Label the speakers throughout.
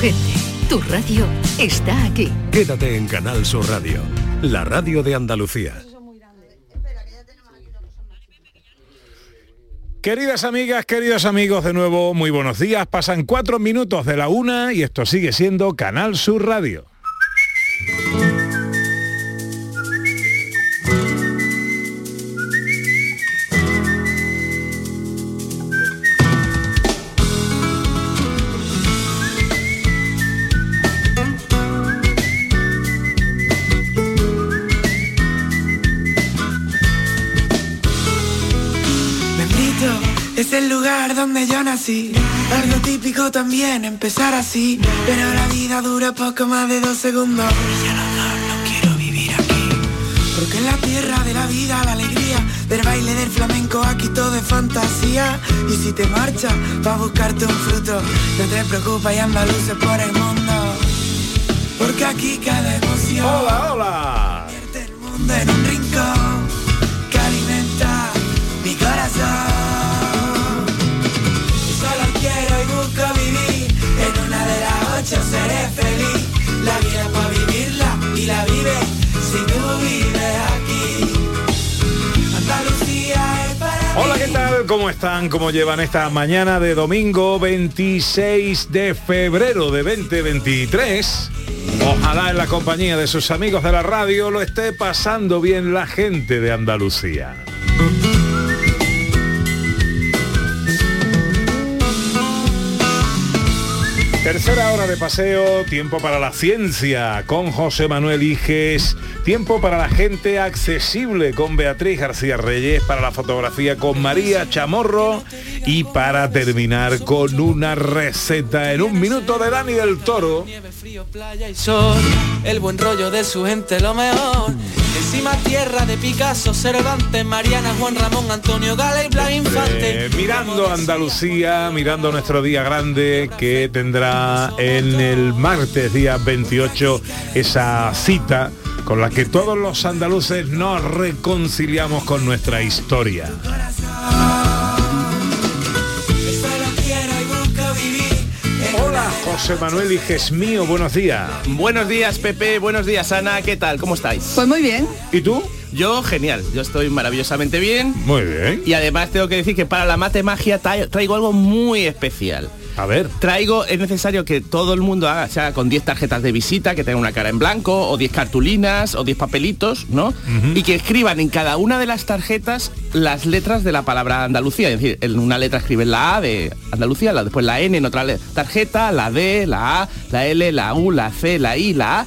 Speaker 1: gente, tu radio está aquí.
Speaker 2: Quédate en Canal Sur Radio, la radio de Andalucía.
Speaker 3: Queridas amigas, queridos amigos, de nuevo, muy buenos días. Pasan cuatro minutos de la una y esto sigue siendo Canal Sur Radio.
Speaker 4: Donde yo nací. Algo típico también empezar así. Pero la vida dura poco más de dos segundos. Y no, no, no quiero vivir aquí. Porque en la tierra de la vida, la alegría del baile del flamenco, aquí todo es fantasía. Y si te marchas, va a buscarte un fruto. No te preocupes, y andaluces por el mundo. Porque aquí cada emoción.
Speaker 3: Hola, hola.
Speaker 4: El mundo en un rincón
Speaker 3: ¿Cómo están? ¿Cómo llevan esta mañana de domingo 26 de febrero de 2023? Ojalá en la compañía de sus amigos de la radio lo esté pasando bien la gente de Andalucía. Tercera hora de paseo, tiempo para la ciencia con José Manuel Iges, tiempo para la gente accesible con Beatriz García Reyes, para la fotografía con María Chamorro y para terminar con una receta en un minuto de Dani del Toro.
Speaker 5: Frío, playa y sol, el buen rollo de su gente lo mejor. Encima tierra de Picasso, Cervantes, Mariana, Juan Ramón, Antonio Gala y Blas Infante.
Speaker 3: Eh, mirando Andalucía, mirando nuestro día grande que tendrá en el martes día 28 esa cita con la que todos los andaluces nos reconciliamos con nuestra historia. José Manuel Iges mío, buenos días.
Speaker 6: Buenos días, Pepe. Buenos días, Ana. ¿Qué tal? ¿Cómo estáis?
Speaker 7: Pues muy bien.
Speaker 3: ¿Y tú?
Speaker 6: Yo, genial. Yo estoy maravillosamente bien.
Speaker 3: Muy bien.
Speaker 6: Y además tengo que decir que para la mate magia tra- traigo algo muy especial.
Speaker 3: A ver.
Speaker 6: Traigo, es necesario que todo el mundo haga, sea con 10 tarjetas de visita, que tengan una cara en blanco, o 10 cartulinas, o 10 papelitos, ¿no? Y que escriban en cada una de las tarjetas las letras de la palabra Andalucía. Es decir, en una letra escriben la A de Andalucía, la, después la N en otra tarjeta, la D, la A, la L, la U, la C, la I, la A.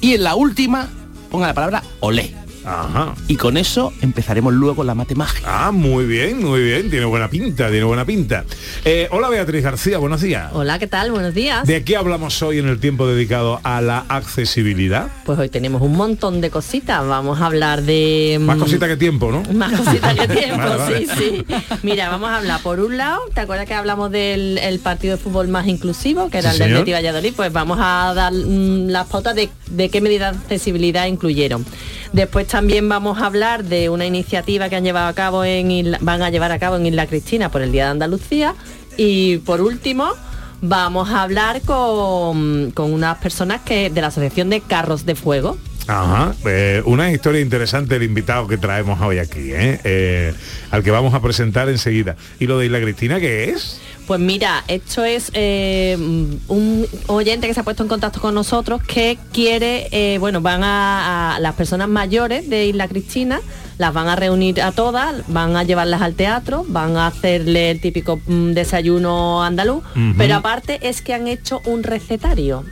Speaker 6: Y en la última ponga la palabra olé.
Speaker 3: Ajá.
Speaker 6: Y con eso empezaremos luego la mate magia.
Speaker 3: Ah, muy bien, muy bien. Tiene buena pinta, tiene buena pinta. Eh, hola Beatriz García, buenos días.
Speaker 8: Hola, ¿qué tal? Buenos días.
Speaker 3: ¿De qué hablamos hoy en el tiempo dedicado a la accesibilidad?
Speaker 8: Pues hoy tenemos un montón de cositas. Vamos a hablar de...
Speaker 3: Más
Speaker 8: mm,
Speaker 3: cosita que tiempo, ¿no?
Speaker 8: Más cositas que tiempo,
Speaker 3: Vale, vale.
Speaker 8: sí, sí. Mira, vamos a hablar por un lado, ¿te acuerdas que hablamos del el partido de fútbol más inclusivo, que era
Speaker 3: Sí,
Speaker 8: el. Betis Valladolid? Pues vamos a dar mm, las pautas de, de qué medidas de accesibilidad incluyeron. Después también vamos a hablar de una iniciativa que han llevado a cabo en Isla- van a llevar a cabo en Isla Cristina por el Día de Andalucía. Y por último, vamos a hablar con, con unas personas que de la Asociación de Carros de Fuego.
Speaker 3: Ajá, eh, una historia interesante el invitado que traemos hoy aquí, ¿eh? Eh, al que vamos a presentar enseguida. ¿Y lo de Isla Cristina qué es?
Speaker 8: Pues mira, esto es eh, un oyente que se ha puesto en contacto con nosotros que quiere, eh, bueno, van a, a las personas mayores de Isla Cristina, las van a reunir a todas, van a llevarlas al teatro, van a hacerle el típico mm, desayuno andaluz, pero aparte es que han hecho un recetario.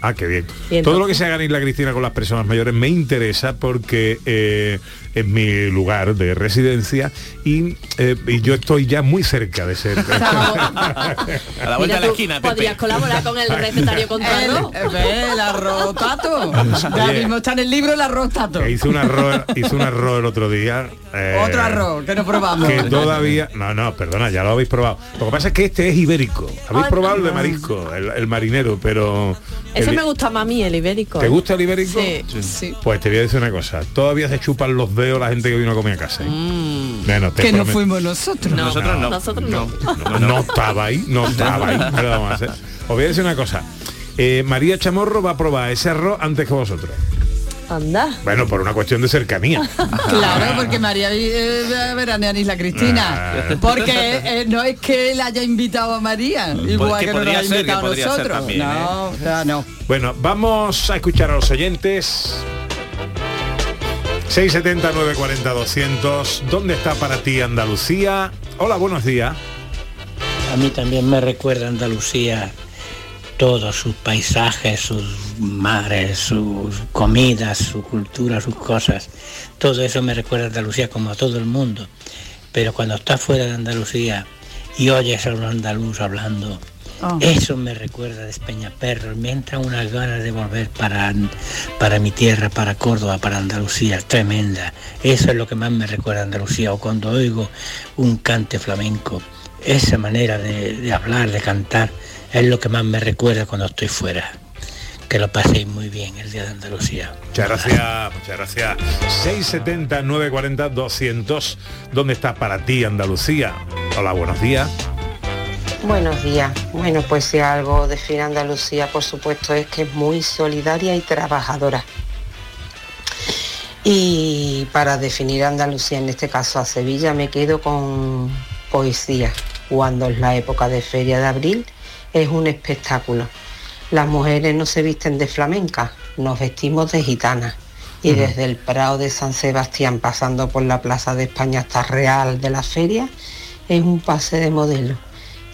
Speaker 3: Ah, qué bien. Todo lo que se haga en Isla Cristina con las personas mayores me interesa porque eh, es mi lugar de residencia y, eh, y yo estoy ya muy cerca de ser.
Speaker 6: A la vuelta
Speaker 8: Mira,
Speaker 6: de la esquina, Pepe.
Speaker 8: podrías colaborar con el recetario con tu arroz.
Speaker 7: El, arroz tato. Ya
Speaker 3: Oye.
Speaker 7: mismo está en el libro el arroz tato.
Speaker 3: Que hice un arroz, hice un arroz el otro día. eh,
Speaker 7: Otro arroz que no probamos.
Speaker 3: Que todavía. No, no, perdona, ya lo habéis probado. Lo que pasa es que este es ibérico. Habéis
Speaker 8: Ay,
Speaker 3: probado el de marisco, el, el marinero, pero.
Speaker 8: Ese
Speaker 3: el-
Speaker 8: me gusta más a mí, el ibérico.
Speaker 3: ¿Te gusta el ibérico?
Speaker 7: Sí, sí.
Speaker 3: Pues te voy a decir una cosa. Todavía se chupan los dedos la gente que vino a comer a casa. ¿eh? Bueno, te
Speaker 7: Que no fuimos nosotros.
Speaker 8: No,
Speaker 6: Nosotros no.
Speaker 8: Nosotros no.
Speaker 3: no, no estaba ahí, no estaba ahí. ¿Qué le vamos a hacer? Os voy a decir una cosa. Eh, María Chamorro va a probar ese arroz antes que vosotros.
Speaker 8: Anda.
Speaker 3: Bueno, por una cuestión de cercanía.
Speaker 7: Claro, porque María eh, veranea en Isla Cristina.
Speaker 3: Ah.
Speaker 7: Porque eh, no es que él haya invitado a María, igual
Speaker 6: que
Speaker 7: que, no nos
Speaker 6: podría
Speaker 7: ha
Speaker 6: que
Speaker 7: invitado a nosotros.
Speaker 6: también,
Speaker 7: no, o sea, no.
Speaker 3: Bueno, vamos a escuchar a los oyentes. 670 940 200. ¿Dónde está para ti Andalucía? Hola, buenos días.
Speaker 9: A mí también me recuerda Andalucía todos sus paisajes, sus mares, sus comidas, su cultura, sus cosas. Todo eso me recuerda a Andalucía como a todo el mundo. Pero cuando estás fuera de Andalucía y oyes a un andaluz hablando,
Speaker 7: Oh.
Speaker 9: eso me recuerda de Peñaperro. Me entran unas ganas de volver para, para mi tierra, para Córdoba, para Andalucía, tremenda. Eso es lo que más me recuerda a Andalucía. O cuando oigo un cante flamenco, esa manera de, de hablar, de cantar, es lo que más me recuerda cuando estoy fuera. Que lo paséis muy bien el día de Andalucía.
Speaker 3: Muchas gracias, muchas gracias. 670 940 200. ¿Dónde está para ti Andalucía? Hola, buenos días.
Speaker 10: Buenos días. Bueno, pues si algo define Andalucía, por supuesto, es que es muy solidaria y trabajadora. Y para definir Andalucía, en este caso a Sevilla, me quedo con poesía. Cuando es la época de feria de abril, es un espectáculo. Las mujeres no se visten de flamenca, nos vestimos de gitanas. Y desde el Prado de San Sebastián, pasando por la Plaza de España hasta Real de la Feria, es un pase de modelo.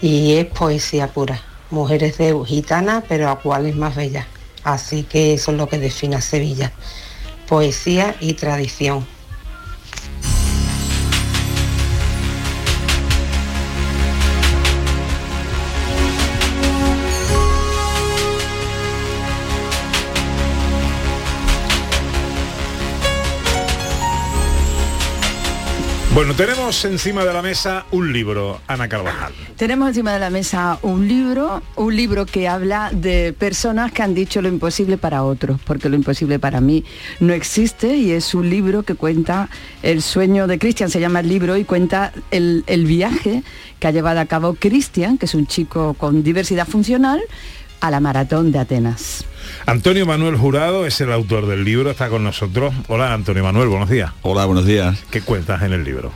Speaker 10: Y es poesía pura. Mujeres de gitanas, pero a cuáles más bellas. Así que eso es lo que define a Sevilla. Poesía y tradición.
Speaker 3: Bueno, tenemos encima de la mesa un libro, Ana Carvajal.
Speaker 7: Tenemos encima de la mesa un libro, un libro que habla de personas que han dicho lo imposible para otros, porque lo imposible para mí no existe y es un libro que cuenta el sueño de Cristian, se llama el libro y cuenta el, el viaje que ha llevado a cabo Cristian, que es un chico con diversidad funcional, a la maratón de Atenas.
Speaker 3: Antonio Manuel Jurado es el autor del libro, está con nosotros. Hola Antonio Manuel, buenos días.
Speaker 11: Hola, buenos días.
Speaker 3: ¿Qué cuentas en el libro?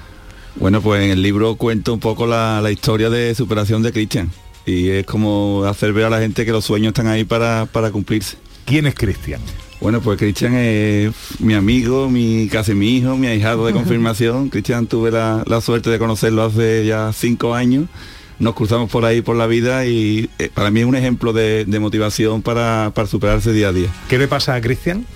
Speaker 11: Bueno, pues en el libro cuento un poco la, la historia de superación de Cristian. Y es como hacer ver a la gente que los sueños están ahí para, para cumplirse.
Speaker 3: ¿Quién es Cristian?
Speaker 11: Bueno, pues Cristian es mi amigo, mi casi mi hijo, mi ahijado de confirmación. Cristian tuve la, la suerte de conocerlo hace ya cinco años. Nos cruzamos por ahí por la vida y eh, para mí es un ejemplo de, de motivación para, para superarse día a día.
Speaker 3: ¿Qué le pasa a Cristian?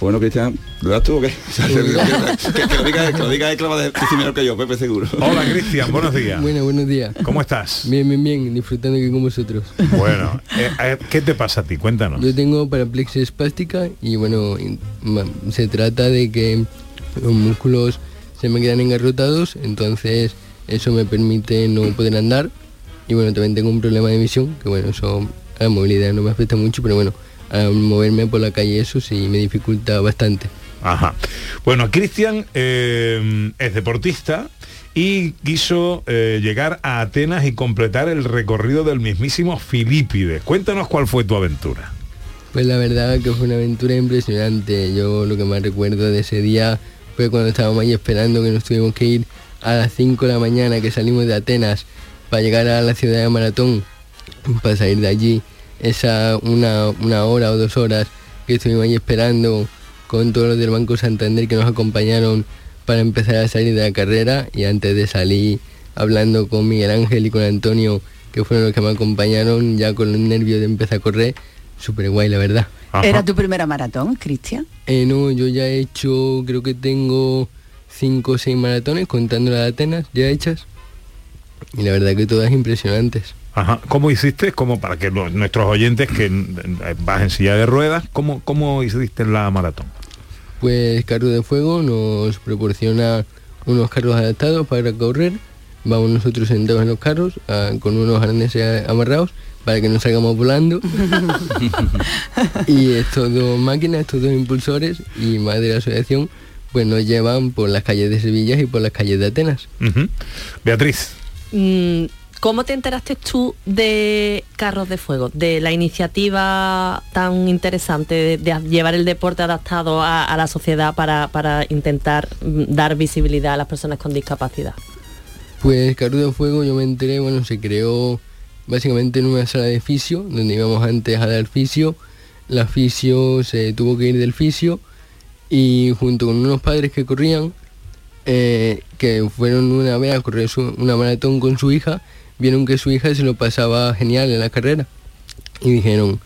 Speaker 11: Bueno, Cristian, ¿lo das tú o qué? que, que lo diga, que lo diga él, que lo va a decir mejor que yo, Pepe, seguro.
Speaker 3: Hola Cristian, buenos días.
Speaker 12: Bueno, buenos días.
Speaker 3: ¿Cómo estás?
Speaker 12: Bien, bien, bien, disfrutando aquí con vosotros.
Speaker 3: Bueno, eh, eh, ¿qué te pasa a ti? Cuéntanos.
Speaker 12: Yo tengo paraplexia espástica y bueno, se trata de que los músculos se me quedan engarrotados, entonces eso me permite no poder andar. Y bueno, también tengo un problema de visión, que bueno, eso a la movilidad no me afecta mucho, pero bueno, a moverme por la calle eso sí me dificulta bastante.
Speaker 3: Ajá. Bueno, Cristian eh, es deportista y quiso eh, llegar a Atenas y completar el recorrido del mismísimo Filípides. Cuéntanos cuál fue tu aventura.
Speaker 12: Pues la verdad que fue una aventura impresionante. Yo lo que más recuerdo de ese día fue cuando estábamos ahí esperando que nos tuvimos que ir a las 5 de la mañana que salimos de Atenas para llegar a la ciudad de Maratón, para salir de allí esa una, una hora o dos horas que estuvimos ahí esperando con todos los del Banco Santander que nos acompañaron para empezar a salir de la carrera y antes de salir hablando con Miguel Ángel y con Antonio que fueron los que me acompañaron ya con los nervios de empezar a correr súper guay la verdad
Speaker 7: ¿Era tu primera maratón, Cristian?
Speaker 12: Eh, no, yo ya he hecho, creo que tengo cinco o seis maratones contando las de Atenas ya hechas. Y la verdad que todas impresionantes.
Speaker 3: Ajá. ¿Cómo hiciste? Como para que los- nuestros oyentes que eh, vas en silla de ruedas, ¿cómo, cómo hiciste la maratón?
Speaker 12: Pues Carro de Fuego nos proporciona unos carros adaptados para correr. Vamos nosotros sentados en los carros ah, con unos arneses amarrados para que no salgamos volando. y estos dos máquinas, estos dos impulsores y más de la asociación, pues nos llevan por las calles de Sevilla y por las calles de Atenas.
Speaker 3: Beatriz.
Speaker 8: Mm, ¿Cómo te enteraste tú de Carros de Fuego, de la iniciativa tan interesante de, de llevar el deporte adaptado a, a la sociedad para, para intentar mm, dar visibilidad a las personas con discapacidad?
Speaker 12: Pues Carro de Fuego yo me enteré, bueno, se creó básicamente en una sala de fisio, donde íbamos antes a dar fisio. La fisio se tuvo que ir del fisio y junto con unos padres que corrían, eh, que fueron una vez a correr una maratón con su hija, vieron que su hija se lo pasaba genial en la carrera. Y dijeron,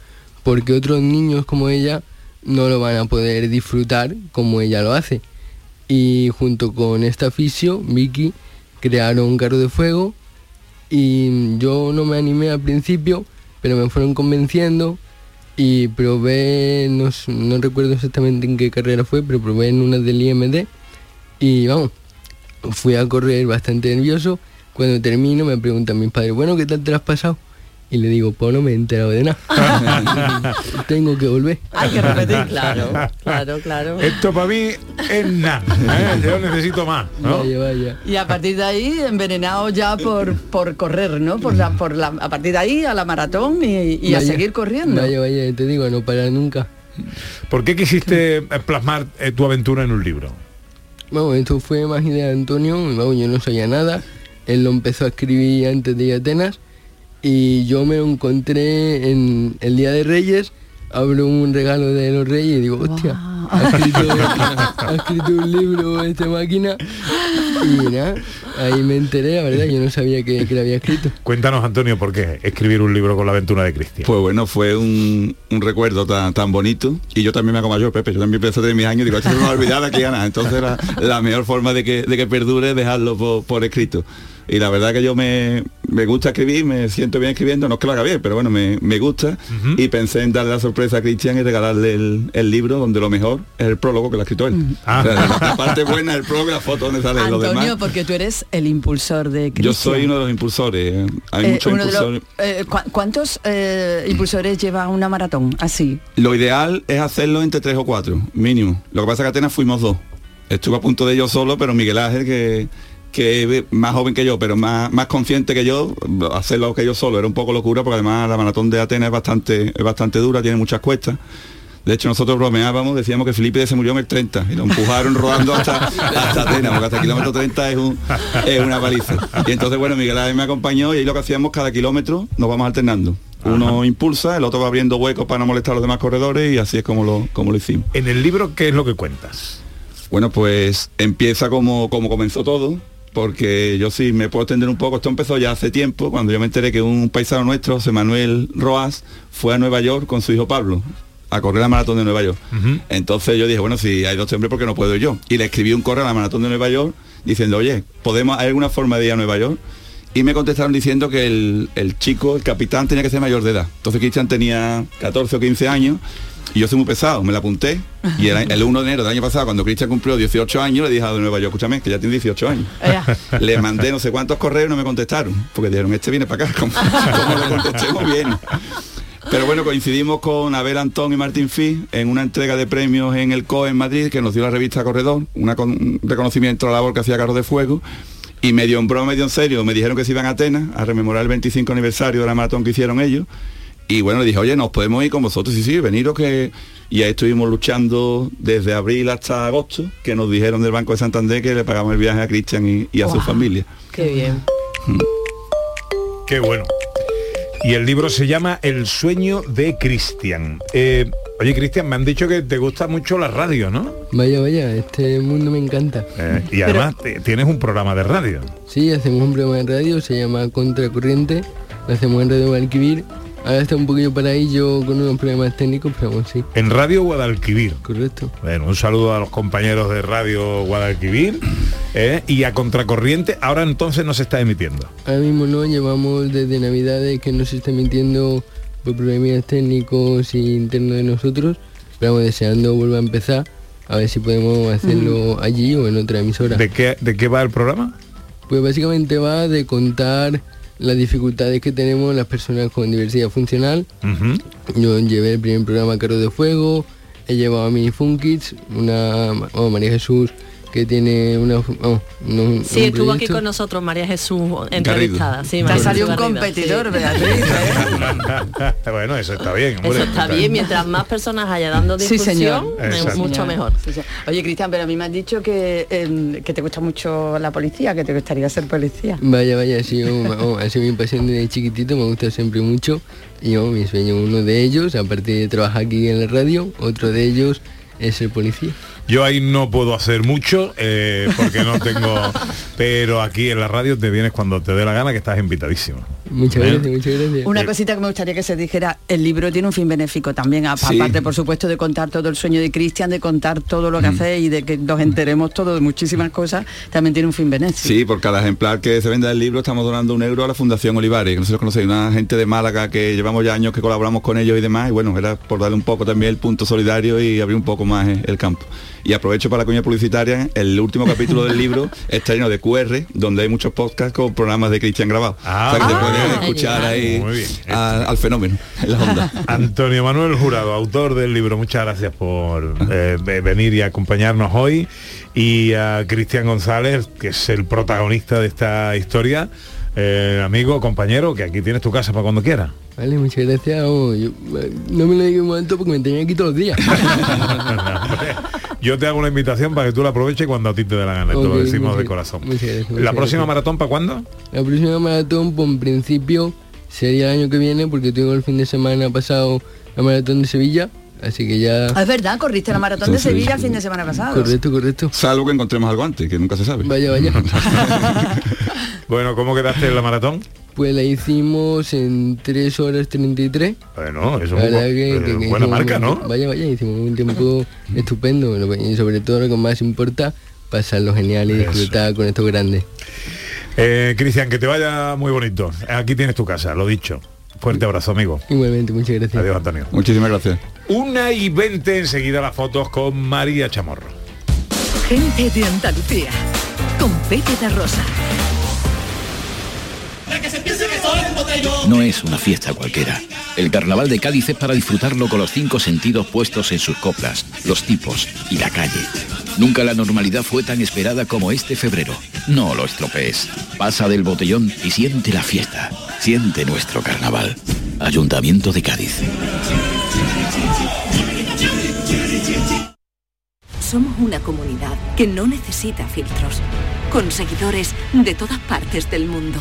Speaker 12: porque otros niños como ella no lo van a poder disfrutar como ella lo hace. Y junto con esta fisio, Vicky, crearon un carro de fuego y yo no me animé al principio, pero me fueron convenciendo y probé, no, no recuerdo exactamente en qué carrera fue, pero probé en una del IMD y vamos, fui a correr bastante nervioso. Cuando termino me preguntan mis padres, bueno, ¿qué tal te has pasado? Y le digo, pues no me he enterado de nada. Tengo que volver.
Speaker 8: Hay que repetir, claro, claro, claro.
Speaker 3: Esto para mí es nada. ¿eh? Yo necesito más. ¿no?
Speaker 12: Vaya, vaya.
Speaker 7: Y a partir de ahí envenenado ya por, por correr, ¿no? Por la, por la, a partir de ahí a la maratón y, y a seguir corriendo.
Speaker 12: Vaya, vaya, te digo, no parar nunca.
Speaker 3: ¿Por qué quisiste plasmar eh, tu aventura en un libro?
Speaker 12: Vamos, esto fue más idea de Antonio, yo no sabía nada. Él lo empezó a escribir antes de ir a Atenas y yo me lo encontré en el Día de Reyes, abro un regalo de los Reyes y digo, hostia, ha escrito, ha escrito un libro esta máquina y nada, ahí me enteré, la verdad, yo no sabía que, que lo había escrito.
Speaker 3: Cuéntanos, Antonio, ¿por qué escribir un libro con la aventura de Cristian?
Speaker 11: Pues bueno, fue un, un recuerdo tan, tan bonito y yo también me hago mayor, Pepe, yo también empecé a tener mis años y digo, esto no me va a olvidar de aquí a nada. Entonces era la mejor forma de que, de que perdure es dejarlo por, por escrito. Y la verdad que yo me, me gusta escribir, me siento bien escribiendo, no es que lo haga bien, pero bueno, me, me gusta. Y pensé en darle la sorpresa a Cristian y regalarle el, el libro donde lo mejor es el prólogo que lo ha escrito él.
Speaker 3: Ah.
Speaker 11: O sea, la, la parte buena es el prólogo, la foto donde sale lo
Speaker 7: Antonio,
Speaker 11: demás.
Speaker 7: porque tú eres el impulsor de Cristian.
Speaker 11: Yo soy uno de los impulsores. Hay
Speaker 7: Eh,
Speaker 11: muchos
Speaker 7: los-
Speaker 11: impulsores.
Speaker 7: eh, ¿cu- ¿Cuántos eh, impulsores lleva una maratón así?
Speaker 11: Lo ideal es hacerlo entre tres o cuatro, mínimo. Lo que pasa es que Atenas fuimos dos. Estuve a punto de yo solo, pero Miguel Ángel, que, que más joven que yo, pero más, más consciente que yo, hacerlo que yo solo era un poco locura, porque además la maratón de Atenas es bastante, es bastante dura, tiene muchas cuestas. De hecho, nosotros bromeábamos, decíamos que Felipe se murió en el 30 y lo empujaron rodando hasta, hasta Atenas, porque hasta el kilómetro 30 es, un- es una paliza. Y entonces, bueno, Miguel Ángel me acompañó y ahí lo que hacíamos cada kilómetro nos vamos alternando. Uno impulsa, el otro va abriendo huecos para no molestar a los demás corredores y así es como lo, como lo hicimos.
Speaker 3: En el libro, ¿qué es lo que cuentas?
Speaker 11: Bueno, pues empieza como, como comenzó todo, porque yo sí me puedo extender un poco, esto empezó ya hace tiempo, cuando yo me enteré que un paisano nuestro, José Manuel Roas, fue a Nueva York con su hijo Pablo a correr la maratón de Nueva York. Entonces yo dije, bueno, si hay dos hombres, ¿por qué no puedo ir yo? Y le escribí un correo a la maratón de Nueva York diciendo, oye, ¿podemos, ¿hay alguna forma de ir a Nueva York? Y me contestaron diciendo que el, el chico, el capitán, tenía que ser mayor de edad. Entonces Cristian tenía 14 o 15 años y yo soy muy pesado, me la apunté. Y el, el 1 de enero del año pasado, cuando Cristian cumplió 18 años, le dije a de Nueva York, escúchame, que ya tiene 18 años. Le mandé no sé cuántos correos y no me contestaron, porque dijeron, este viene para acá, como, como le contestemos bien. Pero bueno, coincidimos con Abel Antón y Martín Fi en una entrega de premios en el COE en Madrid, que nos dio la revista Corredor, una con- un reconocimiento a la labor que hacía Carlos de Fuego. Y medio en broma, medio en serio, me dijeron que se iban a Atenas a rememorar el 25 aniversario de la maratón que hicieron ellos. Y bueno, le dije, oye, nos podemos ir con vosotros, sí, sí, veniros que... Y ahí estuvimos luchando desde abril hasta agosto, que nos dijeron del Banco de Santander que le pagamos el viaje a Cristian y, y a su familia.
Speaker 8: Qué bien.
Speaker 3: Qué bueno. Y el libro se llama El sueño de Cristian. Eh, oye, Cristian, me han dicho que te gusta mucho la radio, ¿no?
Speaker 12: Vaya, vaya, este mundo me encanta.
Speaker 3: Eh, y además tienes un programa de radio.
Speaker 12: Sí, hacemos un programa de radio, se llama Contracorriente, lo hacemos en Radio Valquivir. Ahora está un poquillo paradillo con unos problemas técnicos, pero bueno, sí.
Speaker 3: En Radio Guadalquivir.
Speaker 12: Correcto.
Speaker 3: Bueno, un saludo a los compañeros de Radio Guadalquivir eh, y a Contracorriente. Ahora entonces no se está emitiendo.
Speaker 12: Ahora mismo no, llevamos desde Navidades que no se está emitiendo por problemas técnicos y internos de nosotros, pero vamos deseando vuelva a empezar, a ver si podemos hacerlo allí o en otra emisora.
Speaker 3: ¿De qué, ¿De qué va el programa?
Speaker 12: Pues básicamente va de contar las dificultades que tenemos las personas con diversidad funcional. Yo llevé el primer programa Carro de Fuego, he llevado a Mini Fun Kids, una, bueno, María Jesús que tiene una... oh, un
Speaker 8: Sí, estuvo aquí con nosotros María Jesús entrevistada. Sí,
Speaker 7: Te
Speaker 8: María
Speaker 7: ha salido
Speaker 8: Jesús
Speaker 7: un
Speaker 8: Garrido, sí.
Speaker 7: competidor, Beatriz.
Speaker 3: bueno, eso está bien. hombre.
Speaker 8: Eso está bien, mientras más personas haya dando
Speaker 7: Sí,
Speaker 8: difusión,
Speaker 7: señor.
Speaker 8: me-
Speaker 3: Exacto.
Speaker 8: mucho
Speaker 7: Señor.
Speaker 8: mejor.
Speaker 7: Sí, sí. Oye, Cristian, pero a mí me has dicho que, eh, que te gusta mucho la policía, que te gustaría ser policía.
Speaker 12: Vaya, vaya, ha sido, oh, ha sido mi pasión desde chiquitito, me gusta siempre mucho. Y oh, mi sueño, uno de ellos, aparte de trabajar aquí en la radio, otro de ellos es ser policía.
Speaker 3: Yo ahí no puedo hacer mucho eh, porque no tengo... Pero aquí en la radio te vienes cuando te dé la gana que estás invitadísimo.
Speaker 12: Muchas gracias, muchas gracias.
Speaker 7: Una cosita que me gustaría que se dijera, el libro tiene un fin benéfico también,
Speaker 11: Sí.
Speaker 7: aparte por supuesto de contar todo el sueño de Cristian, de contar todo
Speaker 3: Mm.
Speaker 7: lo que hace y de que nos enteremos todo de muchísimas cosas, también tiene un fin benéfico.
Speaker 11: Sí, por cada ejemplar que se venda del libro estamos donando un euro a la Fundación Olivares, que no sé si los conocéis, una gente de Málaga que llevamos ya años que colaboramos con ellos y demás, y bueno, era por darle un poco también el punto solidario y abrir un poco más el campo. Y aprovecho para la coña publicitaria, el último capítulo del libro está lleno de QR, donde hay muchos podcasts con programas de Cristian grabados.
Speaker 3: Ah,
Speaker 11: o sea que te
Speaker 3: ah,
Speaker 11: puedes escuchar ahí a- al fenómeno en la onda.
Speaker 3: Antonio Manuel Jurado, autor del libro, muchas gracias por eh, ve- venir y acompañarnos hoy. Y a Cristian González, que es el protagonista de esta historia. Eh, amigo, compañero, que aquí tienes tu casa para cuando quieras.
Speaker 12: Vale, muchas gracias. oh, yo- no me lo digo un momento porque me tenían aquí todos los días.
Speaker 3: Yo te hago una invitación para que tú la aproveches cuando a ti te dé la gana, y te lo decimos de corazón.
Speaker 12: muchas gracias, muchas
Speaker 3: ¿La próxima
Speaker 12: gracias.
Speaker 3: maratón para cuándo?
Speaker 12: La próxima maratón, por en principio, sería el año que viene porque tengo el fin de semana pasado la maratón de Sevilla, así que ya...
Speaker 7: Ah, Es verdad, corriste la maratón de Sevilla el fin de semana pasado.
Speaker 12: Correcto, correcto.
Speaker 11: Salvo que encontremos algo antes, que nunca se sabe.
Speaker 12: Vaya, vaya.
Speaker 3: Bueno, ¿cómo quedaste en la maratón?
Speaker 12: Pues la hicimos en 3 horas 33.
Speaker 3: Bueno, eso
Speaker 12: La
Speaker 3: es
Speaker 12: que-
Speaker 3: eh,
Speaker 12: que- que
Speaker 3: buena marca,
Speaker 12: un-
Speaker 3: ¿no?
Speaker 12: Vaya, vaya, hicimos un tiempo estupendo que- y sobre todo lo que más importa, pasarlo genial y
Speaker 3: Eso.
Speaker 12: disfrutar con estos grandes.
Speaker 3: Eh, Cristian, que te vaya muy bonito. Aquí tienes tu casa, lo dicho. Fuerte abrazo, amigo.
Speaker 12: Igualmente, muchas gracias.
Speaker 3: Adiós, Antonio.
Speaker 11: Muchísimas gracias.
Speaker 3: Una y 20 enseguida las fotos con María Chamorro.
Speaker 1: Gente de Andalucía. Con Pepe de Rosa.
Speaker 13: No es una fiesta cualquiera. El carnaval de Cádiz es para disfrutarlo con los cinco sentidos puestos en sus coplas, los tipos y la calle. Nunca la normalidad fue tan esperada como este febrero. No lo estropees. Pasa del botellón y siente la fiesta. Siente nuestro carnaval. Ayuntamiento de Cádiz.
Speaker 1: Somos una comunidad que no necesita filtros, con seguidores de todas partes del mundo.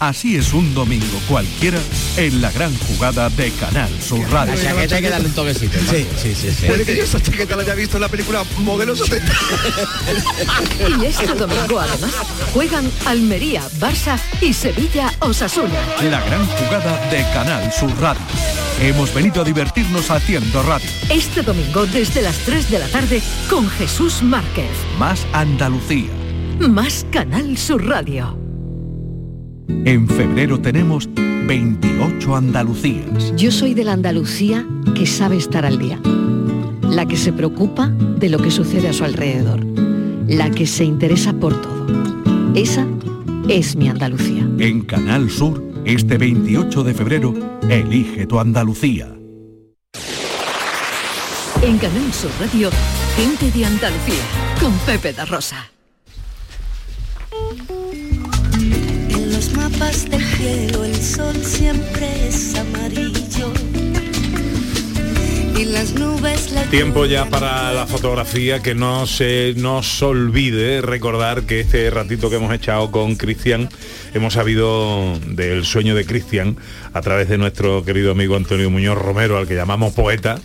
Speaker 14: Así es un domingo cualquiera en la gran jugada de Canal Sur Radio.
Speaker 15: La chaqueta hay que darle un toquecito. Sí, sí, sí. sí.
Speaker 16: Puede que yo esa chaqueta la haya visto en la película Modelo 70.
Speaker 1: Y este domingo además juegan Almería, Barça y Sevilla Osasuna.
Speaker 14: La gran jugada de Canal Sur Radio. Hemos venido a divertirnos haciendo radio.
Speaker 1: Este domingo desde las 3 de la tarde con Jesús Márquez.
Speaker 14: Más Andalucía.
Speaker 1: Más Canal Sur Radio.
Speaker 14: En febrero tenemos 28 Andalucías.
Speaker 17: Yo soy de la Andalucía que sabe estar al día, la que se preocupa de lo que sucede a su alrededor, la que se interesa por todo. Esa es mi Andalucía.
Speaker 14: En Canal Sur, este 28 de febrero, elige tu Andalucía.
Speaker 1: En Canal Sur Radio, gente de Andalucía con Pepe da Rosa.
Speaker 18: Mapas del cielo el sol siempre es amarillo. Y las nubes la
Speaker 3: Tiempo ya para la fotografía, que no se nos olvide recordar que este ratito que hemos echado con Cristian, hemos sabido del sueño de Cristian a través de nuestro querido amigo Antonio Muñoz Romero, al que llamamos poeta,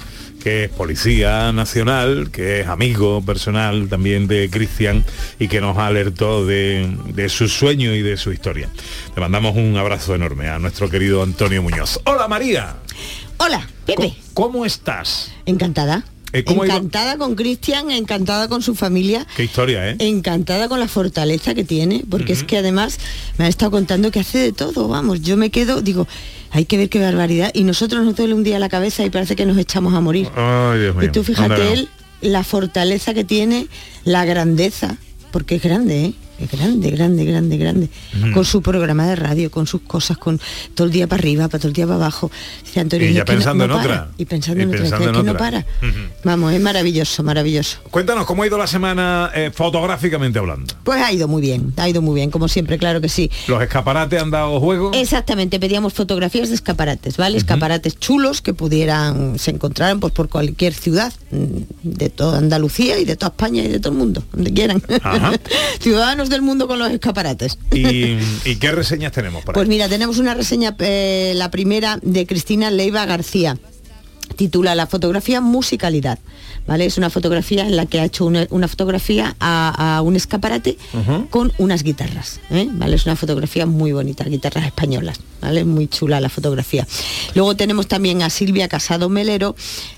Speaker 3: que es policía nacional, que es amigo personal también de Cristian y que nos alertó de, de su sueño y de su historia. Le mandamos un abrazo enorme a nuestro querido Antonio Muñoz. Hola María,
Speaker 19: Hola, Pepe.
Speaker 3: ¿cómo estás?
Speaker 19: Encantada.
Speaker 3: Eh,
Speaker 19: encantada con Cristian, encantada con su familia.
Speaker 3: Qué historia, ¿eh?
Speaker 19: encantada con la fortaleza que tiene, porque es que además me ha estado contando que hace de todo, vamos, yo me quedo, digo, hay que ver qué barbaridad, y nosotros nos duele un día la cabeza y parece que nos echamos a morir.
Speaker 3: Ay, Dios mío.
Speaker 19: y tú fíjate él, la fortaleza que tiene, la grandeza, porque es grande, ¿eh? Es grande, grande, grande, grande.
Speaker 3: Ujú.
Speaker 19: Con su programa de radio, con sus cosas, con todo el día para arriba, para todo el día para abajo. Dice Antonio,
Speaker 3: Y ya
Speaker 19: no-
Speaker 3: pensando
Speaker 19: no
Speaker 3: en
Speaker 19: para.
Speaker 3: otra.
Speaker 19: Y pensando
Speaker 3: Y
Speaker 19: en otra, que no para. Vamos, es maravilloso, maravilloso.
Speaker 3: Cuéntanos cómo ha ido la semana eh, fotográficamente hablando.
Speaker 19: Pues ha ido muy bien, ha ido muy bien, como siempre, claro que sí.
Speaker 3: Los escaparates han dado juego.
Speaker 19: Exactamente, pedíamos fotografías de escaparates, ¿vale? Escaparates chulos que pudieran, se encontraran pues por cualquier ciudad mm, de toda Andalucía y de toda España y de todo el mundo, donde quieran.
Speaker 3: Ajá.
Speaker 19: Ciudadanos del mundo con los escaparates.
Speaker 3: ¿Y, y qué reseñas tenemos por ahí?
Speaker 19: Pues mira, tenemos una reseña, eh, la primera de Cristina Leiva García. Titula La fotografía musicalidad. ¿Vale? Es una fotografía en la que ha hecho una, una fotografía a, a un escaparate con unas guitarras. ¿eh? ¿Vale? Es una fotografía muy bonita, guitarras españolas. ¿Vale? Muy chula la fotografía. Luego tenemos también a Silvia Casado Melero,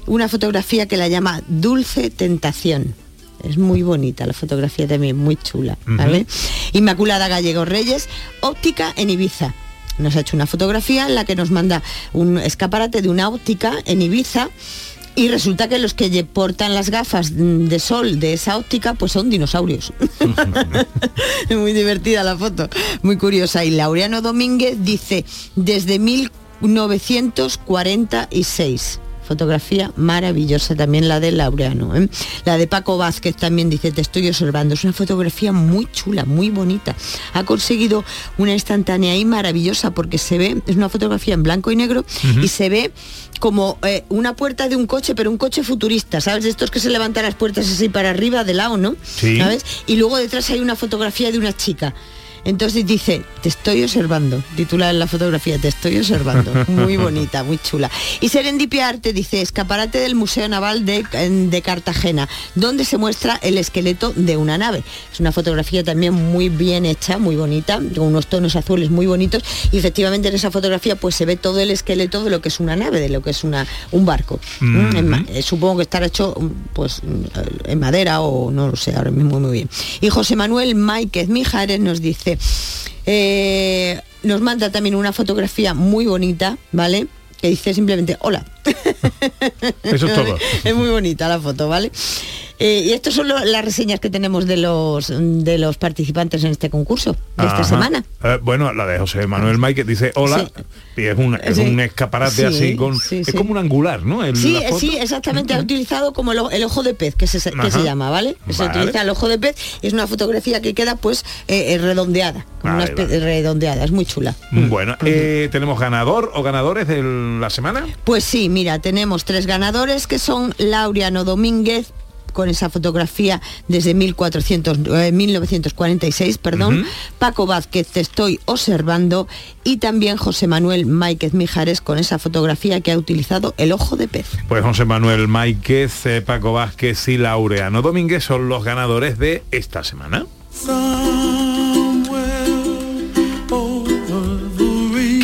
Speaker 19: una fotografía que la llama Dulce Tentación. Es muy bonita la fotografía también, muy chula. ¿vale? Inmaculada Gallego Reyes, óptica en Ibiza. Nos ha hecho una fotografía en la que nos manda un escaparate de una óptica en Ibiza y resulta que los que portan las gafas de sol de esa óptica pues son dinosaurios. Muy divertida la foto, muy curiosa. Y Laureano Domínguez dice, desde 1946. Fotografía maravillosa también la de Laureano. ¿eh? La de Paco Vázquez también dice, te estoy observando. Es una fotografía muy chula, muy bonita. Ha conseguido una instantánea ahí maravillosa porque se ve, es una fotografía en blanco y negro y se ve como eh, una puerta de un coche, pero un coche futurista, ¿sabes? De estos que se levantan las puertas así para arriba de lado, ¿no?
Speaker 20: Sí.
Speaker 19: ¿Sabes? Y luego detrás hay una fotografía de una chica. Entonces dice, te estoy observando, titular en la fotografía, te estoy observando. Muy bonita, muy chula. Y Serendipia Arte dice, escaparate del Museo Naval de, de Cartagena, donde se muestra el esqueleto de una nave. Es una fotografía también muy bien hecha, muy bonita, con unos tonos azules muy bonitos. Y efectivamente en esa fotografía pues se ve todo el esqueleto de lo que es una nave, de lo que es una, un barco.
Speaker 20: Mm.
Speaker 19: En ma- eh, supongo que estará hecho pues en madera o no lo sé ahora mismo muy bien. Y José Manuel Máiquez Mijares nos dice, eh, nos manda también una fotografía muy bonita, ¿vale? Que dice simplemente hola.
Speaker 3: Eso es todo.
Speaker 19: es muy bonita la foto, ¿vale? Eh, y estas son lo- las reseñas que tenemos de los de los participantes en este concurso de esta semana.
Speaker 3: Eh, bueno, la de José Manuel Mike dice hola y es un, es
Speaker 19: Sí.
Speaker 3: un escaparate
Speaker 19: Sí,
Speaker 3: así con es como un angular, ¿no? El-
Speaker 19: Sí, eh, sí, exactamente. Ha utilizado como el, ojo de pez, que se, que se llama, ¿vale? Se
Speaker 3: Vale.
Speaker 19: utiliza el ojo de pez. Es una fotografía que queda pues eh, redondeada.
Speaker 3: Vale.
Speaker 19: Es muy chula.
Speaker 3: Bueno, eh, tenemos ganador o ganadores de la semana.
Speaker 19: Pues sí, mira, tenemos tres ganadores que son Laureano Domínguez con esa fotografía desde 1400, eh, 1946, perdón,
Speaker 3: Ujú.
Speaker 19: Paco Vázquez Te estoy observando y también José Manuel Máiquez Mijares con esa fotografía que ha utilizado el ojo de pez.
Speaker 3: Pues José Manuel Máiquez, eh, Paco Vázquez y Laureano Domínguez son los ganadores de esta semana.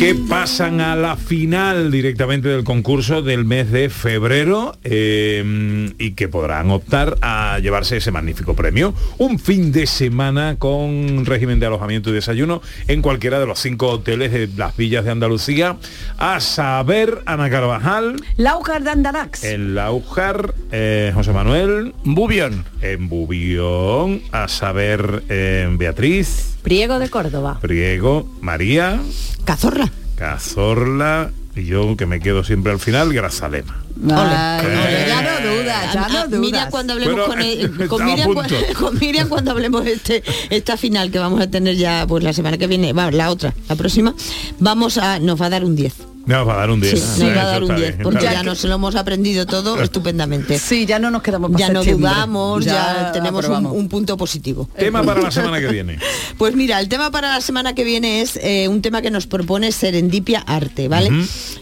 Speaker 3: Que pasan a la final directamente del concurso del mes de febrero eh, y que podrán optar a llevarse ese magnífico premio. Un fin de semana con régimen de alojamiento y desayuno en cualquiera de los cinco hoteles de las villas de Andalucía. A saber, Ana Carvajal.
Speaker 7: Laujar de Andarax.
Speaker 3: En Laujar, eh, José Manuel.
Speaker 6: Bubión.
Speaker 3: En Bubión. A saber, en Beatriz.
Speaker 8: Priego de Córdoba.
Speaker 3: Priego. María.
Speaker 19: Cazorla.
Speaker 3: Cazorla. Y yo que me quedo siempre al final, Grazalema.
Speaker 7: Ay,
Speaker 3: Eh.
Speaker 7: ya no dudas, ya no
Speaker 19: ah,
Speaker 7: dudas.
Speaker 19: Mira cuando hablemos
Speaker 3: Bueno,
Speaker 19: con, el- Miriam, cu- con Miriam cuando hablemos este esta final que vamos a tener ya pues la semana que viene, va, la otra, la próxima, vamos a nos va a dar un 10.
Speaker 3: Nos va a dar un 10.
Speaker 19: Sí, va a dar un 10, porque ya
Speaker 3: no
Speaker 19: nos lo hemos aprendido todo estupendamente.
Speaker 7: Sí, ya no nos quedamos
Speaker 19: Ya no dudamos, ya,
Speaker 7: Ya
Speaker 19: tenemos un, punto positivo.
Speaker 3: Tema para la semana que viene.
Speaker 19: Pues mira, el tema para la semana que viene es eh, un tema que nos propone Serendipia Arte, ¿vale?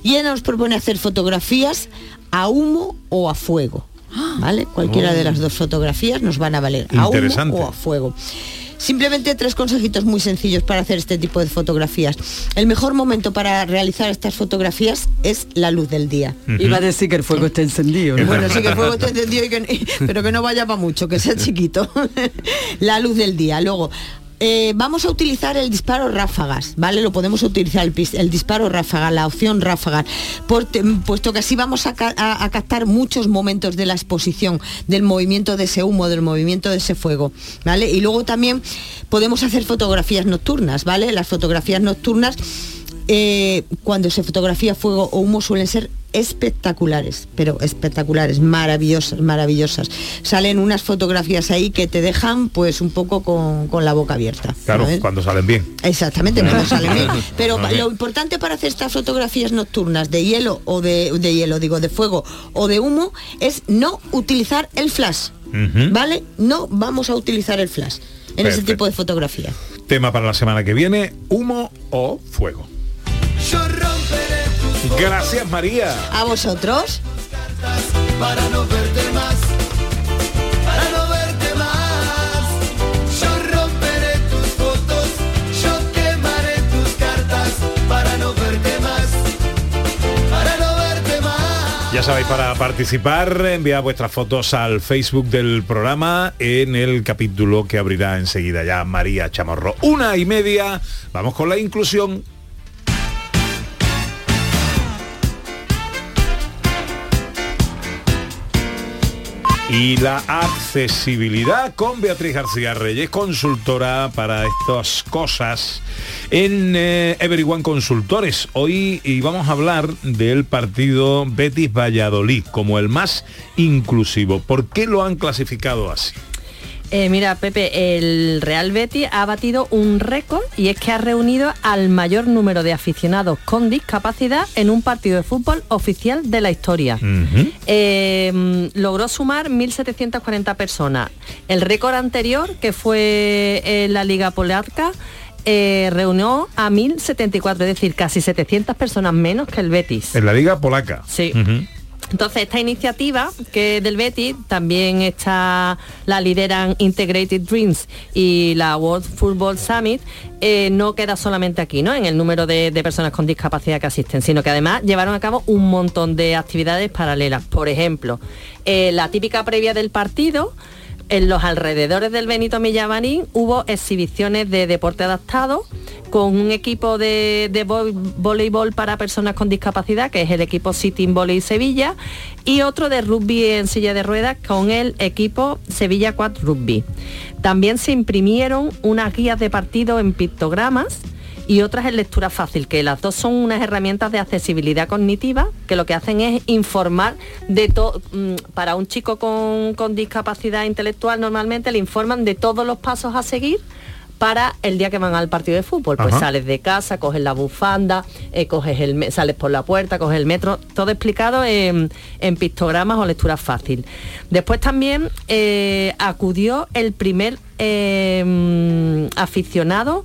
Speaker 19: Y ella nos propone hacer fotografías a humo o a fuego, ¿vale? Cualquiera
Speaker 3: Oh.
Speaker 19: de las dos fotografías nos van a valer, a humo o a fuego. Simplemente tres consejitos muy sencillos para hacer este tipo de fotografías. El mejor momento para realizar estas fotografías es la luz del día.
Speaker 7: Iba a decir que el fuego está encendido. ¿no?
Speaker 19: Bueno, sí que el fuego está encendido, y que- pero que no vaya para mucho, que sea chiquito. la luz del día. Luego, eh, vamos a utilizar el disparo ráfagas, ¿vale? Lo podemos utilizar el, disparo ráfaga, la opción ráfagas, por- puesto que así vamos a captar muchos momentos de la exposición, del movimiento de ese humo, del movimiento de ese fuego, ¿vale? Y luego también podemos hacer fotografías nocturnas, ¿vale? Las fotografías nocturnas eh, cuando se fotografía fuego o humo suelen ser espectaculares, pero espectaculares, maravillosas, maravillosas. Salen unas fotografías ahí que te dejan pues un poco con, con la boca abierta.
Speaker 3: Claro,
Speaker 19: ¿sabes?
Speaker 3: cuando salen bien.
Speaker 19: Exactamente, nos salen bien. Pero lo importante para hacer estas fotografías nocturnas de hielo o de, de hielo, digo, de fuego o de humo, es no utilizar el flash. ¿Vale? No vamos a utilizar el flash en ese tipo de fotografía.
Speaker 3: Tema para la semana que viene, humo o fuego. Gracias María.
Speaker 19: ¿A vosotros?
Speaker 4: para no verte más, para no verte más. Yo romperé tus fotos, yo quemaré tus cartas para no verte más, para no verte más.
Speaker 3: Ya sabéis, para participar, enviad vuestras fotos al Facebook del programa en el capítulo que abrirá enseguida ya María Chamorro. Una y media, vamos con la inclusión. Y la accesibilidad con Beatriz García Reyes, consultora para estas cosas en eh, Everyone Consultores. Hoy y vamos a hablar del partido Betis Valladolid como el más inclusivo. ¿Por qué lo han clasificado así?
Speaker 8: Eh, mira, Pepe, el Real Betis ha batido un récord y es que ha reunido al mayor número de aficionados con discapacidad en un partido de fútbol oficial de la historia. Eh, mm, logró sumar 1.740 personas. El récord anterior, que fue en la Liga Polaca, eh, reunió a 1.074, es decir, casi 700 personas menos que el Betis.
Speaker 3: En la Liga Polaca.
Speaker 8: Sí. Entonces, esta iniciativa que del Betis también está, la lideran Integrated Dreams y la World Football Summit, eh, no queda solamente aquí, ¿no? En el número de, de personas con discapacidad que asisten, sino que además llevaron a cabo un montón de actividades paralelas. Por ejemplo, eh, la típica previa del partido, en los alrededores del Benito Millamarín hubo exhibiciones de deporte adaptado con un equipo de, de vo- voleibol para personas con discapacidad, que es el equipo Sitting Volley Sevilla, y otro de rugby en silla de ruedas con el equipo Sevilla Quad Rugby. También se imprimieron unas guías de partido en pictogramas y otras en lectura fácil, que las dos son unas herramientas de accesibilidad cognitiva que lo que hacen es informar de todo, para un chico con, con discapacidad intelectual normalmente le informan de todos los pasos a seguir para el día que van al partido de fútbol. Pues
Speaker 20: Ajá.
Speaker 8: sales de casa, coges la bufanda, eh, coges el sales por la puerta, coges el metro, todo explicado en, en pictogramas o lectura fácil. Después también eh, acudió el primer eh, mm, aficionado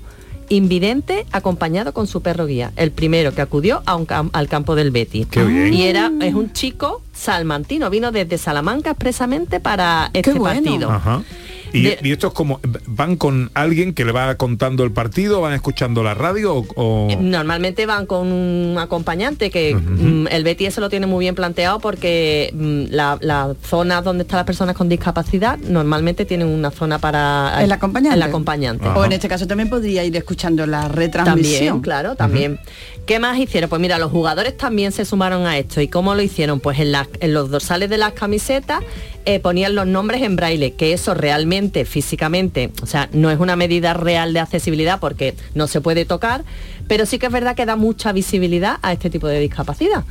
Speaker 8: invidente acompañado con su perro guía, el primero que acudió a un cam- al campo del Betis.
Speaker 3: Qué bien.
Speaker 8: Y era es un chico salmantino, vino desde Salamanca expresamente para este partido.
Speaker 3: Ajá. Y,
Speaker 8: De-
Speaker 3: y esto es como, ¿van con alguien que le va contando el partido, van escuchando la radio o...? o-
Speaker 8: Normalmente van con un acompañante que mm, el Betis se lo tiene muy bien planteado porque mm, la- las zonas donde están las personas con discapacidad normalmente tienen una zona para
Speaker 7: El acompañante.
Speaker 8: el acompañante.
Speaker 7: O en este caso también podría ir escuchando la retransmisión.
Speaker 8: También, claro, también. ¿Qué más hicieron? Pues mira, los jugadores también se sumaron a esto. ¿Y cómo lo hicieron? Pues en, las- en los dorsales de las camisetas eh, ponían los nombres en braille, que eso realmente, físicamente, o sea, no es una medida real de accesibilidad porque no se puede tocar, pero sí que es verdad que da mucha visibilidad a este tipo de discapacidad.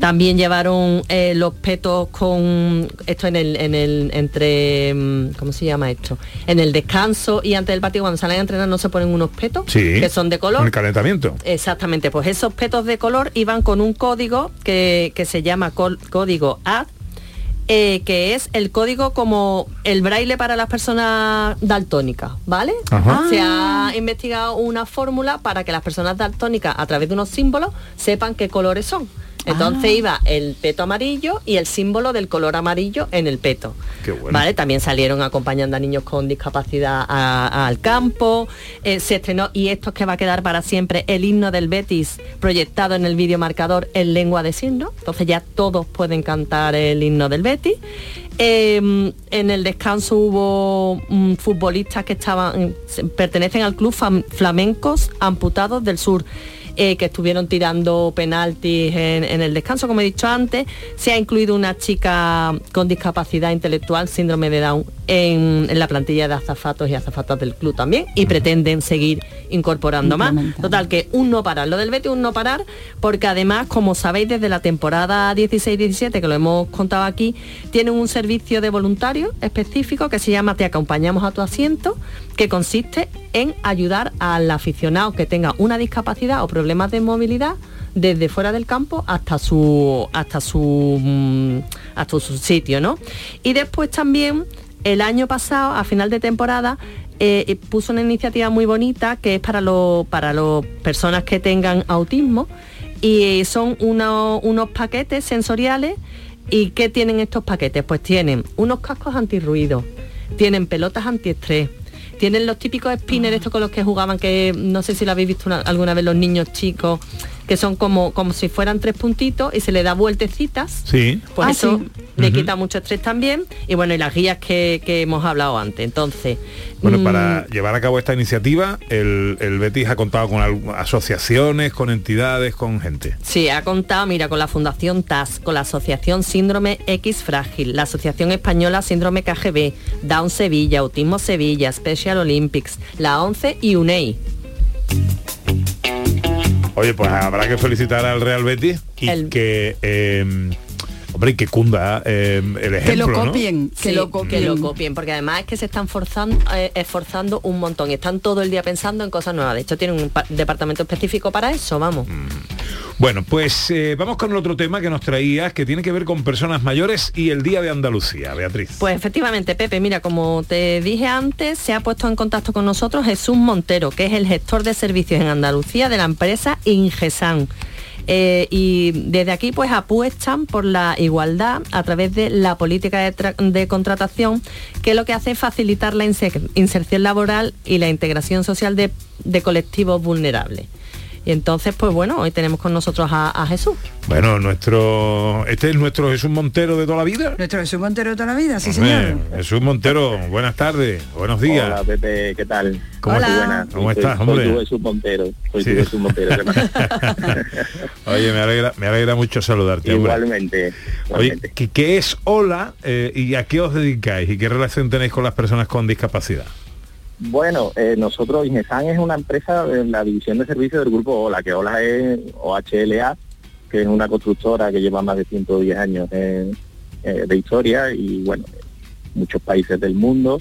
Speaker 8: También llevaron eh, los petos con esto en el, en el entre mm, ¿cómo se llama esto? En el descanso y antes del partido cuando salen a entrenar no se ponen unos petos
Speaker 3: Sí,
Speaker 8: que son de color.
Speaker 3: con el calentamiento.
Speaker 8: Exactamente, pues esos petos de color iban con un código que, que se llama col- código AD, eh, que es el código como el braille para las personas daltónicas, ¿vale?
Speaker 20: Ajá.
Speaker 8: Se ha investigado una fórmula para que las personas daltónicas, a través de unos símbolos, sepan qué colores son. Entonces
Speaker 3: Ah.
Speaker 8: iba el peto amarillo y el símbolo del color amarillo en el peto.
Speaker 3: Qué bueno.
Speaker 8: ¿Vale? También salieron acompañando a niños con discapacidad a- al campo. Eh, se estrenó, y esto es que va a quedar para siempre, el himno del Betis proyectado en el vídeo marcador en lengua de signos. Entonces ya todos pueden cantar el himno del Betis. Eh, en el descanso hubo mm, futbolistas que estaban pertenecen al club Flamencos Amputados del Sur. Eh, que estuvieron tirando penaltis en, en el descanso, como he dicho antes. Se ha incluido una chica con discapacidad intelectual, síndrome de Down, en, en la plantilla de azafatos y azafatas del club también y pretenden seguir incorporando más. Total, que un no parar. Lo del Betis un no parar, porque además, como sabéis, desde la temporada 16-17, que lo hemos contado aquí, tienen un servicio de voluntarios específico que se llama Te acompañamos a tu asiento, que consiste en ayudar al aficionado que tenga una discapacidad o problemas de movilidad desde fuera del campo hasta su hasta su mm, hasta su sitio, ¿no? Y después también el año pasado, a final de temporada, eh, puso una iniciativa muy bonita que es para los para las personas que tengan autismo y son uno- unos paquetes sensoriales y ¿qué tienen estos paquetes? Pues tienen unos cascos antirruido, tienen pelotas antiestrés, tienen los típicos spinners estos con los que jugaban que no sé si lo habéis visto una- alguna vez los niños chicos que son como como si fueran tres puntitos y se le da vueltecitas
Speaker 3: Sí.
Speaker 8: pues
Speaker 3: Ah,
Speaker 8: eso
Speaker 3: sí.
Speaker 8: le quita mucho estrés también y bueno y las guías que, que hemos hablado antes entonces
Speaker 3: Bueno,
Speaker 8: mm,
Speaker 3: para llevar a cabo esta iniciativa, el, el Betis ha contado con asociaciones, con entidades, con gente.
Speaker 8: Sí, ha contado, mira, con la Fundación TAS, con la Asociación Síndrome X Frágil, la Asociación Española Síndrome KGB, Down Sevilla, Autismo Sevilla, Special Olympics, la ONCE y UNEI.
Speaker 3: Oye, pues habrá que felicitar al Real Betis y que, eh, hombre, y que cunda eh, el ejemplo, ¿no?
Speaker 8: Sí, Que lo copien, porque además es que se están forzando, eh, esforzando un montón y están todo el día pensando en cosas nuevas. De hecho, tienen un pa- departamento específico para eso, vamos.
Speaker 3: Bueno, pues eh, vamos con el otro tema que nos traías, que tiene que ver con personas mayores y el Día de Andalucía, Beatriz.
Speaker 8: Pues efectivamente, Pepe, mira, como te dije antes, se ha puesto en contacto con nosotros Jesús Montero, que es el gestor de servicios en Andalucía de la empresa Ingesan. Eh, y desde aquí pues apuestan por la igualdad a través de la política de, tra- de contratación que lo que hace es facilitar la inse- inserción laboral y la integración social de colectivos vulnerables. Y entonces pues bueno, hoy tenemos con nosotros a, a Jesús.
Speaker 3: Bueno, nuestro este es nuestro Jesús Montero de toda la vida.
Speaker 7: Nuestro Jesús Montero de toda la vida, sí
Speaker 3: Hombre,
Speaker 7: señor.
Speaker 3: Jesús Montero, buenas tardes, buenos días.
Speaker 20: Hola Pepe, ¿qué tal?
Speaker 3: ¿Cómo
Speaker 20: buena.
Speaker 3: ¿Cómo
Speaker 20: Soy-
Speaker 3: estás,
Speaker 20: soy
Speaker 3: hombre?
Speaker 20: tu Jesús Montero. Soy
Speaker 3: Sí.
Speaker 20: tu Jesús Montero.
Speaker 3: Oye, me alegra, me alegra mucho saludarte. hombre.
Speaker 20: Igualmente.
Speaker 3: Oye, ¿qué, qué es Hola eh, y a qué os dedicáis y qué relación tenéis con las personas con discapacidad?
Speaker 20: Bueno, eh, nosotros, Ingesan es una empresa de la división de servicios del grupo OLA, que OLA es OHLA, que es una constructora que lleva más de 110 años eh, de historia y bueno, muchos países del mundo.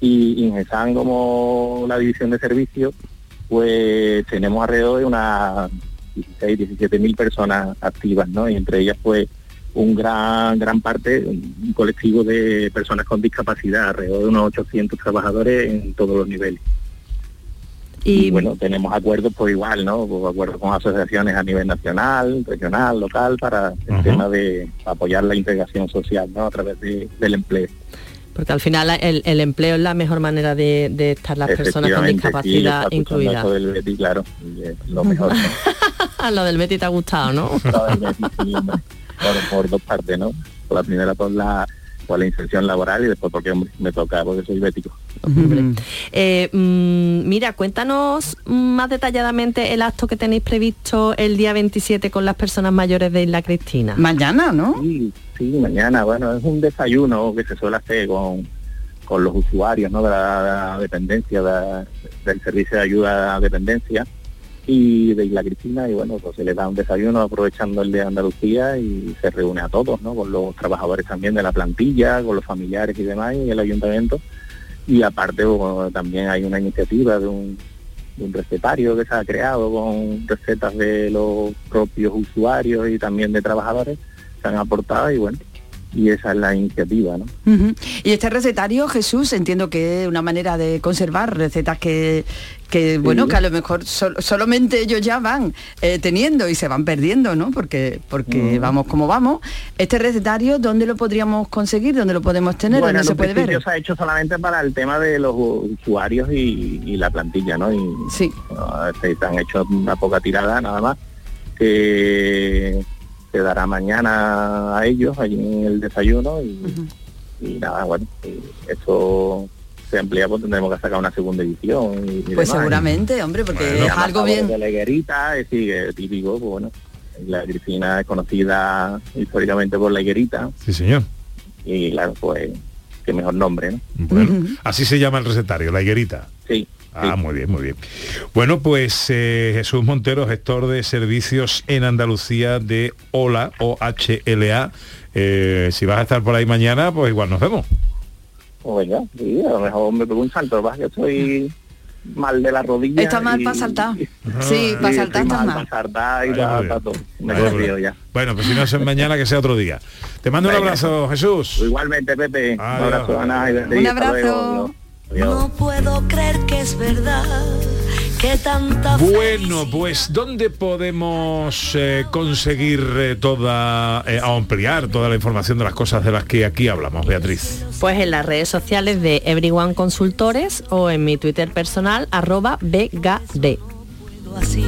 Speaker 20: Y Ingesan como la división de servicios, pues tenemos alrededor de unas 16, 17 mil personas activas, ¿no? Y entre ellas pues un gran gran parte, un colectivo de personas con discapacidad, alrededor de unos 800 trabajadores en todos los niveles. Y, bueno, tenemos acuerdos pues igual, ¿no? Pues, acuerdos con asociaciones a nivel nacional, regional, local, para el tema de apoyar la integración social, ¿no? A través de- del empleo.
Speaker 8: Porque al final el, el empleo es la mejor manera de, de estar las personas con
Speaker 20: sí,
Speaker 8: discapacidad
Speaker 20: escuchando
Speaker 8: incluidas.
Speaker 20: del Betis, claro, lo mejor. ¿no?
Speaker 8: Lo del Betty te ha gustado, ¿no?
Speaker 20: Por, por dos partes, ¿no? Por la primera por la por la inserción laboral y después porque me toca porque soy bético.
Speaker 8: Eh, mm, mira, cuéntanos más detalladamente el acto que tenéis previsto el día 27 con las personas mayores de Isla Cristina.
Speaker 7: Mañana, ¿no?
Speaker 20: Sí, sí, mañana, bueno, es un desayuno que se suele hacer con, con los usuarios ¿no? de la, de la dependencia, de- del servicio de ayuda a dependencia y de Isla Cristina y bueno, pues se les da un desayuno aprovechando el de Andalucía y se reúne a todos, ¿no? Con los trabajadores también de la plantilla, con los familiares y demás y el ayuntamiento. Y aparte también hay una iniciativa de un, de un recetario que se ha creado con recetas de los propios usuarios y también de trabajadores se han aportado y bueno, y esa es la iniciativa, ¿no?
Speaker 7: Y este recetario, Jesús, entiendo que es una manera de conservar recetas que, que bueno, que a lo mejor sol- solamente ellos ya van eh, teniendo y se van perdiendo, ¿no? Porque, porque
Speaker 20: Mm.
Speaker 7: vamos como vamos. Este recetario, ¿dónde lo podríamos conseguir? ¿Dónde lo podemos tener?
Speaker 20: Bueno,
Speaker 7: ¿Dónde se puede ver?
Speaker 20: se ha hecho solamente para el tema de los usuarios y, y la plantilla, ¿no? Y,
Speaker 7: sí.
Speaker 20: se han hecho una poca tirada nada más se dará mañana a ellos allí en el desayuno y, y nada, bueno, y esto se amplía pues tendremos que sacar una segunda edición. Y, y
Speaker 7: Pues
Speaker 20: demás.
Speaker 7: seguramente, hombre, porque
Speaker 20: Bueno,
Speaker 7: es
Speaker 20: llama
Speaker 7: algo bien.
Speaker 20: De la higuerita, es decir, que típico, pues bueno, la Grifina es conocida históricamente por la higuerita
Speaker 3: Sí, señor.
Speaker 20: y claro, pues qué mejor nombre, ¿no?
Speaker 3: Bueno, así se llama el recetario, la higuerita.
Speaker 20: Sí.
Speaker 3: Ah, muy bien, muy bien. Bueno, pues eh, Jesús Montero, gestor de servicios en Andalucía de OLA, O-H-L-A. Eh, si vas a estar por ahí mañana, pues igual nos vemos.
Speaker 20: Pues venga, sí, a lo mejor me pego un salto, es que estoy mal de la rodilla.
Speaker 7: Está mal
Speaker 20: y-
Speaker 7: para saltar.
Speaker 3: Ah,
Speaker 7: Sí, para saltar está
Speaker 20: mal
Speaker 7: mal.
Speaker 20: para saltar y para, para todo. Me
Speaker 3: Dios.
Speaker 20: ya.
Speaker 3: Bueno, pues si no es mañana, que sea otro día. Te mando un
Speaker 20: Venga.
Speaker 3: abrazo, Jesús.
Speaker 20: Igualmente, Pepe. Un abrazo, Ana. y
Speaker 7: Un
Speaker 20: hasta luego.
Speaker 7: abrazo.
Speaker 20: Adiós.
Speaker 18: No puedo creer que es verdad que tanta
Speaker 3: Bueno, pues ¿dónde podemos eh, conseguir eh, toda, eh, ampliar toda la información de las cosas de las que aquí hablamos, Beatriz?
Speaker 8: Pues en las redes sociales de Everyone Consultores o en mi Twitter personal, arroba BGD.
Speaker 18: puedo así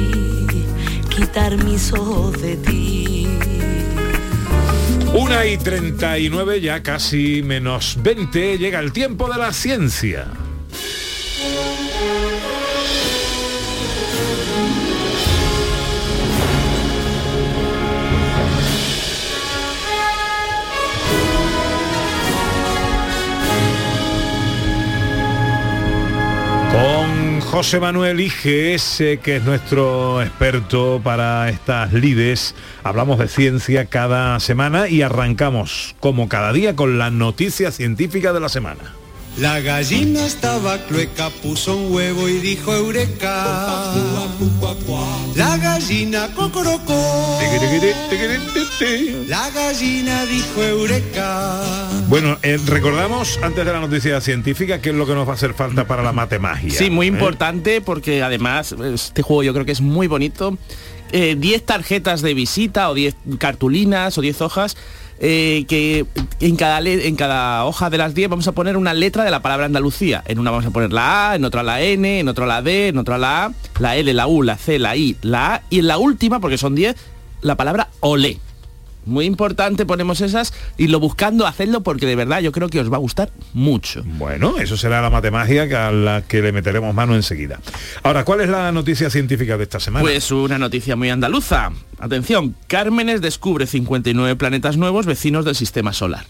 Speaker 18: quitar mis ojos de ti.
Speaker 3: Una y 39, ya casi menos 20, llega el tiempo de la ciencia. Con José Manuel Iges, eh, que es nuestro experto para estas lides, hablamos de ciencia cada semana y arrancamos, como cada día, con la noticia científica de la semana.
Speaker 21: La gallina estaba clueca, puso un huevo y dijo eureka. La gallina cocorocó. La gallina dijo eureka.
Speaker 3: Bueno, eh, recordamos antes de la noticia científica qué es lo que nos va a hacer falta para la matemagia.
Speaker 6: Sí, muy
Speaker 3: ¿eh?
Speaker 6: importante porque además este juego yo creo que es muy bonito. Eh, 10 tarjetas de visita o 10 cartulinas o 10 hojas eh, que en cada, en cada hoja de las 10 vamos a poner una letra de la palabra Andalucía. En una vamos a poner la A, en otra la N, en otra la D, en otra la A, la L, la U, la C, la I, la A y en la última, porque son 10, la palabra olé. Muy importante, ponemos esas y lo buscando, hacedlo porque de verdad yo creo que os va a gustar mucho.
Speaker 3: Bueno, eso será la matemagia que- a la que le meteremos mano enseguida. Ahora, ¿cuál es la noticia científica de esta semana?
Speaker 6: Pues una noticia muy andaluza. Atención, Cármenes descubre 59 planetas nuevos vecinos del sistema solar.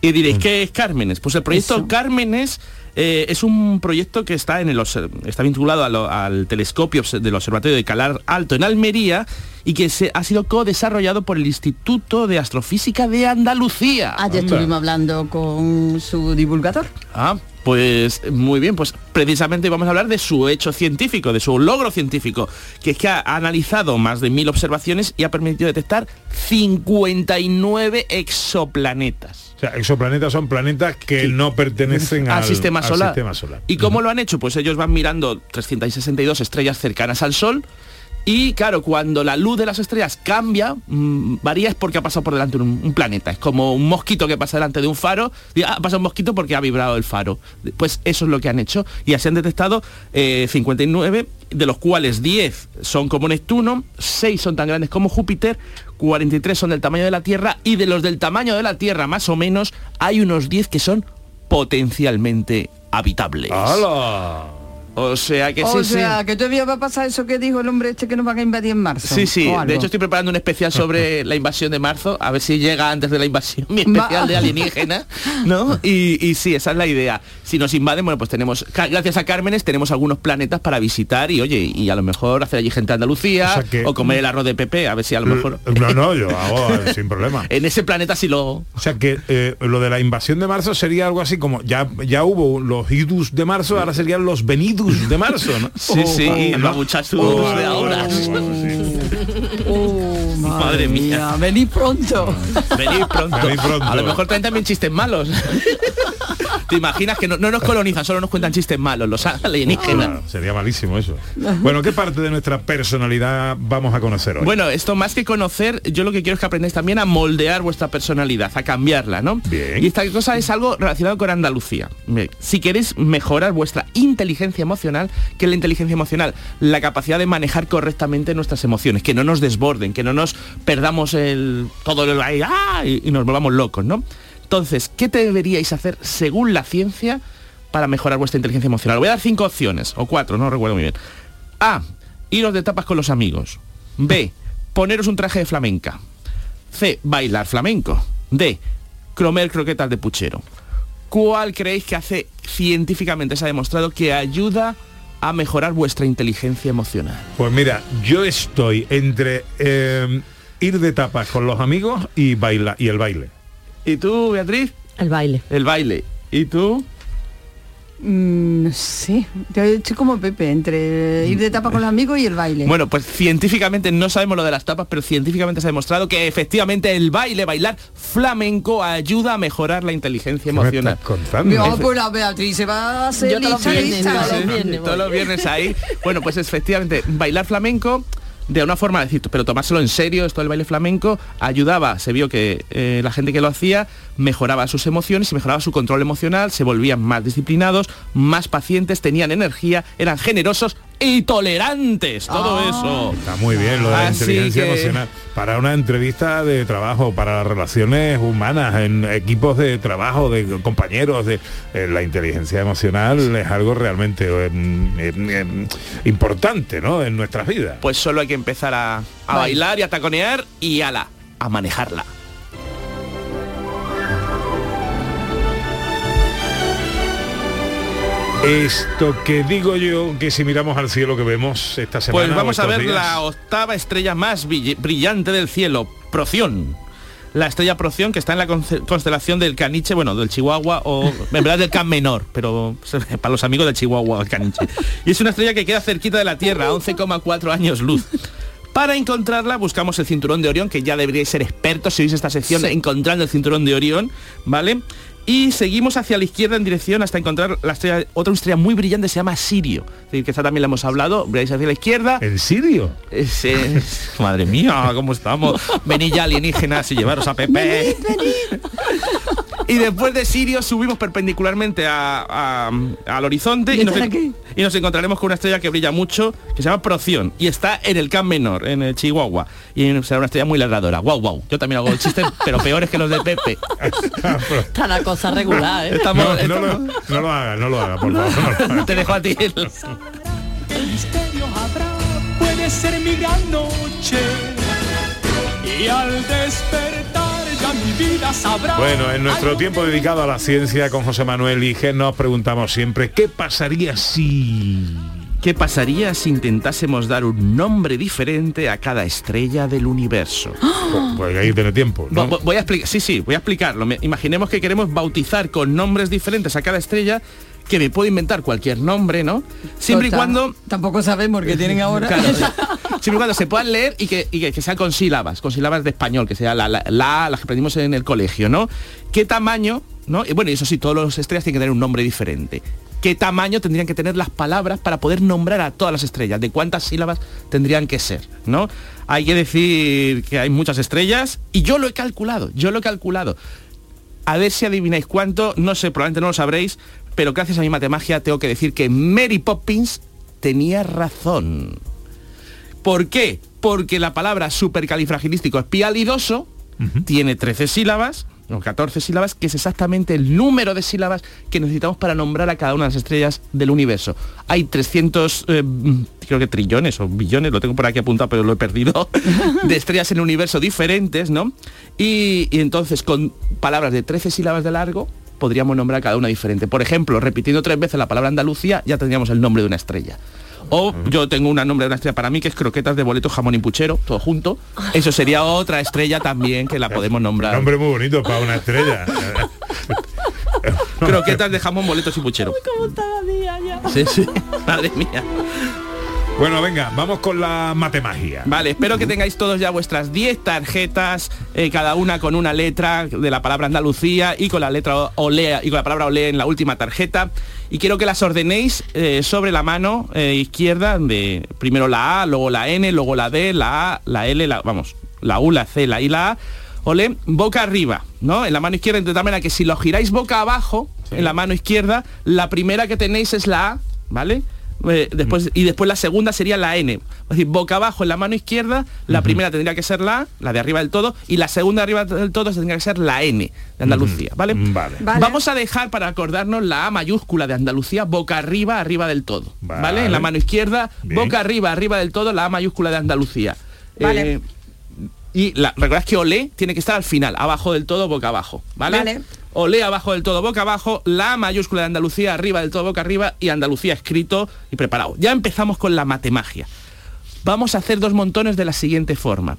Speaker 6: Y diréis, ¿qué es Cármenes? Pues el proyecto Cármenes eh, es un proyecto que está, en el, está vinculado lo- al telescopio del Observatorio de Calar Alto en Almería y que se, ha sido co-desarrollado por el Instituto de Astrofísica de Andalucía.
Speaker 7: Ayer
Speaker 6: Anda.
Speaker 7: estuvimos hablando con su divulgador.
Speaker 6: Ah, pues muy bien, pues precisamente vamos a hablar de su hecho científico, de su logro científico, que es que ha analizado más de mil observaciones y ha permitido detectar 59 exoplanetas.
Speaker 3: O sea, exoplanetas son planetas que no pertenecen al,
Speaker 6: al, sistema,
Speaker 3: al
Speaker 6: solar.
Speaker 3: sistema solar.
Speaker 6: ¿Y cómo lo han hecho? Pues ellos van mirando 362 estrellas cercanas al Sol y claro, cuando la luz de las estrellas cambia, mm, varía es porque ha pasado por delante un, un planeta. Es como un mosquito que pasa delante de un faro. Y, ah, pasa un mosquito porque ha vibrado el faro. Pues eso es lo que han hecho. Y así han detectado eh, 59, de los cuales 10 son como Neptuno, 6 son tan grandes como Júpiter, 43 son del tamaño de la Tierra y de los del tamaño de la Tierra más o menos hay unos 10 que son potencialmente habitables.
Speaker 3: ¡Hala!
Speaker 6: O sea que
Speaker 7: o
Speaker 6: sí,
Speaker 7: sea,
Speaker 6: sí.
Speaker 7: que todavía va a pasar eso que dijo el hombre este que nos van a invadir en marzo.
Speaker 6: Sí, sí,
Speaker 7: o
Speaker 6: de hecho estoy preparando un especial sobre la invasión de marzo, a ver si llega antes de la invasión, mi especial
Speaker 7: Va.
Speaker 6: de alienígena, ¿no? Y, y sí, esa es la idea. Si nos invaden, bueno, pues tenemos, gracias a Cármenes, tenemos algunos planetas para visitar y oye, y a lo mejor hacer allí gente de Andalucía
Speaker 3: O sea que-
Speaker 6: o comer el arroz de Pepe, a ver si a lo mejor...
Speaker 3: No, no, yo hago eh, sin problema.
Speaker 6: En ese planeta sí lo...
Speaker 3: O sea que eh, lo de la invasión de marzo sería algo así como ya ya hubo los idus de marzo, ahora serían los venidus de marzo, ¿no?
Speaker 6: Sí, sí,
Speaker 3: Oh,
Speaker 6: los muchachos
Speaker 3: Oh,
Speaker 6: de ahora.
Speaker 3: sí.
Speaker 7: Oh, madre
Speaker 6: Madre mía.
Speaker 7: Vení pronto.
Speaker 6: Venid pronto.
Speaker 3: Venid pronto.
Speaker 6: A lo mejor traen también chistes malos. ¿Te imaginas que no, no nos colonizan, solo nos cuentan chistes malos, los alienígenas?
Speaker 3: Ah, sería malísimo eso. Bueno, ¿qué parte de nuestra personalidad vamos a conocer hoy?
Speaker 6: Bueno, esto más que conocer, yo lo que quiero es que aprendáis también a moldear vuestra personalidad, a cambiarla, ¿no?
Speaker 3: Bien.
Speaker 6: Y esta cosa es algo relacionado con Andalucía. Bien, Si queréis mejorar vuestra inteligencia emocional, que es la inteligencia emocional, la capacidad de manejar correctamente nuestras emociones, que no nos desborden, que no nos perdamos el todo el ¡ah! y, y nos volvamos locos, ¿no? Entonces, ¿qué deberíais hacer según la ciencia para mejorar vuestra inteligencia emocional? Voy a dar cinco opciones, o cuatro, no recuerdo muy bien. A. Iros de tapas con los amigos. B. Poneros un traje de flamenca. C. Bailar flamenco. D. Comer croquetas de puchero. ¿Cuál creéis que hace científicamente se ha demostrado que ayuda a mejorar vuestra inteligencia emocional?
Speaker 3: Pues mira, yo estoy entre eh, ir de tapas con los amigos y baila y el baile.
Speaker 6: ¿Y tú, Beatriz?
Speaker 8: El baile.
Speaker 6: El baile. ¿Y tú?
Speaker 7: Mm, no sé. Yo estoy como Pepe, entre ir de tapa con los amigos y el baile.
Speaker 6: Bueno, pues científicamente no sabemos lo de las tapas, pero científicamente se ha demostrado que efectivamente el baile, bailar flamenco ayuda a mejorar la inteligencia emocional.
Speaker 7: No, pues la Beatriz se va a hacer
Speaker 8: Yo todos los
Speaker 7: lista,
Speaker 8: viernes,
Speaker 7: lista.
Speaker 8: todos los viernes.
Speaker 6: Todos los viernes ahí. Bueno, pues efectivamente, bailar flamenco de una forma de decir, pero tomárselo en serio, esto del baile flamenco, ayudaba, se vio que eh, la gente que lo hacía mejoraba sus emociones mejoraba su control emocional, se volvían más disciplinados, más pacientes, tenían energía, eran generosos y tolerantes, todo eso.
Speaker 3: Está muy bien lo de la
Speaker 6: Así
Speaker 3: inteligencia
Speaker 6: que-
Speaker 3: emocional. Para una entrevista de trabajo, para las relaciones humanas, en equipos de trabajo, de compañeros, de eh, la inteligencia emocional es algo realmente eh, eh, eh, importante, ¿no? En nuestras vidas.
Speaker 6: Pues solo hay que empezar a, a bailar y a taconear y ala, a manejarla.
Speaker 3: Esto que digo yo, que si miramos al cielo que vemos esta semana.
Speaker 6: Pues vamos a ver
Speaker 3: días,
Speaker 6: la octava estrella más brill- brillante del cielo, Proción. La estrella Proción que está en la constelación del Caniche, bueno, del Chihuahua o en verdad del Can Menor, pero para los amigos del Chihuahua, el Caniche. Y es una estrella que queda cerquita de la Tierra, a 11,4 años luz. Para encontrarla buscamos el cinturón de Orión, que ya deberíais ser expertos si oís esta sección encontrando el cinturón de Orión, ¿vale? Y seguimos hacia la izquierda en dirección hasta encontrar la estrella, otra estrella muy brillante, se llama Sirio. Es decir, que esta también la hemos hablado, veréis hacia la izquierda.
Speaker 3: ¿En Sirio?
Speaker 6: Es, es- madre mía, ¿cómo estamos? Venid ya alienígenas y llevaros a Pepe. Y después de Sirio subimos perpendicularmente a- a- al horizonte y
Speaker 7: ¿Y
Speaker 6: nos, y encontraremos con una estrella que brilla mucho, que se llama Proción, y está en el Can Menor, en el Chihuahua. Y será una estrella muy ladradora. Guau, guau. Yo también hago chistes, pero peores que los de Pepe.
Speaker 8: cosa regular, ¿eh?
Speaker 6: Estamos-
Speaker 3: No, no
Speaker 6: estamos-
Speaker 3: lo, no lo haga, no lo haga, por favor.
Speaker 6: Te dejo a ti.
Speaker 5: ¿Qué misterio habrá? Puede ser mi gran noche. Y al despertar ya mi vida sabrá.
Speaker 3: Bueno, en nuestro tiempo dedicado a la ciencia con José Manuel Ige nos preguntamos siempre, ¿qué pasaría si...
Speaker 6: ¿Qué pasaría si intentásemos dar un nombre diferente a cada estrella del universo?
Speaker 3: Pues hay que tener tiempo,
Speaker 6: Voy a explicar, sí, sí, voy a explicarlo. Me- Imaginemos que queremos bautizar con nombres diferentes a cada estrella, que me puedo inventar cualquier nombre, ¿no? Siempre y cuando
Speaker 7: Tampoco sabemos qué tienen ahora.
Speaker 6: Claro, siempre y cuando se puedan leer y que, y que, que sean con sílabas, con sílabas de español, que sea la, la, la- las que aprendimos en el colegio, ¿no? ¿Qué tamaño, no? Y bueno, y eso sí, todos los estrellas tienen que tener un nombre diferente. ¿Qué tamaño tendrían que tener las palabras para poder nombrar a todas las estrellas? ¿De cuántas sílabas tendrían que ser? ¿No? Hay que decir que hay muchas estrellas y yo lo he calculado, yo lo he calculado. A ver si adivináis cuánto, no sé, probablemente no lo sabréis, pero gracias a mi matemagia tengo que decir que Mary Poppins tenía razón. ¿Por qué? Porque la palabra supercalifragilístico espialidoso tiene 13 sílabas, o 14 sílabas, que es exactamente el número de sílabas que necesitamos para nombrar a cada una de las estrellas del universo. Hay 300, eh, creo que trillones o billones, lo tengo por aquí apuntado, pero lo he perdido, de estrellas en el universo diferentes, ¿no? Y, y entonces con palabras de 13 sílabas de largo, podríamos nombrar cada una diferente. Por ejemplo, repitiendo tres veces la palabra Andalucía, ya tendríamos el nombre de una estrella. O yo tengo un nombre de una estrella para mí que es croquetas de boleto, jamón y puchero, todo junto. Eso sería otra estrella también que la podemos nombrar.
Speaker 3: Nombre muy bonito para una estrella.
Speaker 6: Croquetas de jamón, boletos y puchero.
Speaker 8: ¿Cómo está la día ya?
Speaker 6: Sí, sí. Madre mía.
Speaker 3: Bueno, venga, vamos con la matemagia.
Speaker 6: Vale, espero que tengáis todos ya vuestras 10 tarjetas, eh, cada una con una letra de la palabra Andalucía y con la letra olea y con la palabra olea en la última tarjeta. Y quiero que las ordenéis eh, sobre la mano eh, izquierda de primero la A, luego la N, luego la D, la A, la L, la, vamos, la U, la C, la I, la A. Ole, boca arriba, ¿no? En la mano izquierda, de tal manera que si lo giráis boca abajo, en la mano izquierda, la primera que tenéis es la A, ¿vale? Eh, después, y después la segunda sería la N. Es decir, boca abajo en la mano izquierda, la primera tendría que ser la A, la de arriba del todo, y la segunda de arriba del todo tendría que ser la N de Andalucía, ¿vale?
Speaker 3: Vale.
Speaker 6: Vamos a dejar para acordarnos la A mayúscula de Andalucía boca arriba, arriba del todo. ¿Vale? En la mano izquierda,
Speaker 3: Bien.
Speaker 6: boca arriba, arriba del todo, la A mayúscula de Andalucía.
Speaker 22: Vale.
Speaker 6: Eh, y la, recordad que olé tiene que estar al final, abajo del todo, boca abajo. ¿Vale?
Speaker 22: Vale.
Speaker 6: Olé abajo del todo, boca abajo, la mayúscula de Andalucía arriba del todo, boca arriba y Andalucía escrito y preparado. Ya empezamos con la matemagia. Vamos a hacer dos montones de la siguiente forma.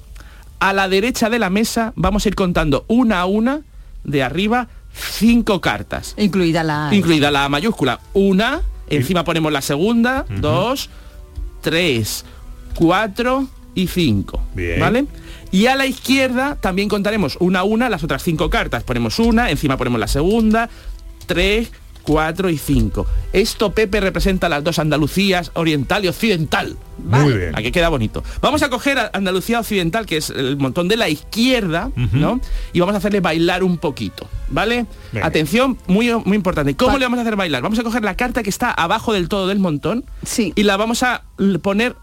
Speaker 6: A la derecha de la mesa vamos a ir contando una a una de arriba cinco cartas.
Speaker 7: Incluida la A.
Speaker 6: Incluida la A mayúscula. Una, encima ponemos la segunda, dos, tres, cuatro y cinco.
Speaker 3: Bien.
Speaker 6: ¿Vale? Y a la izquierda también contaremos una a una las otras cinco cartas. Ponemos una, encima ponemos la segunda, tres, cuatro y cinco. Esto, Pepe, representa las dos Andalucías, oriental y occidental.
Speaker 3: Muy bien.
Speaker 6: Aquí queda bonito. Vamos a coger a Andalucía Occidental, que es el montón de la izquierda, ¿no? Y vamos a hacerle bailar un poquito, ¿vale?
Speaker 3: Venga.
Speaker 6: Atención, muy, muy importante. ¿Cómo le vamos a hacer bailar? Vamos a coger la carta que está abajo del todo del montón y la vamos a poner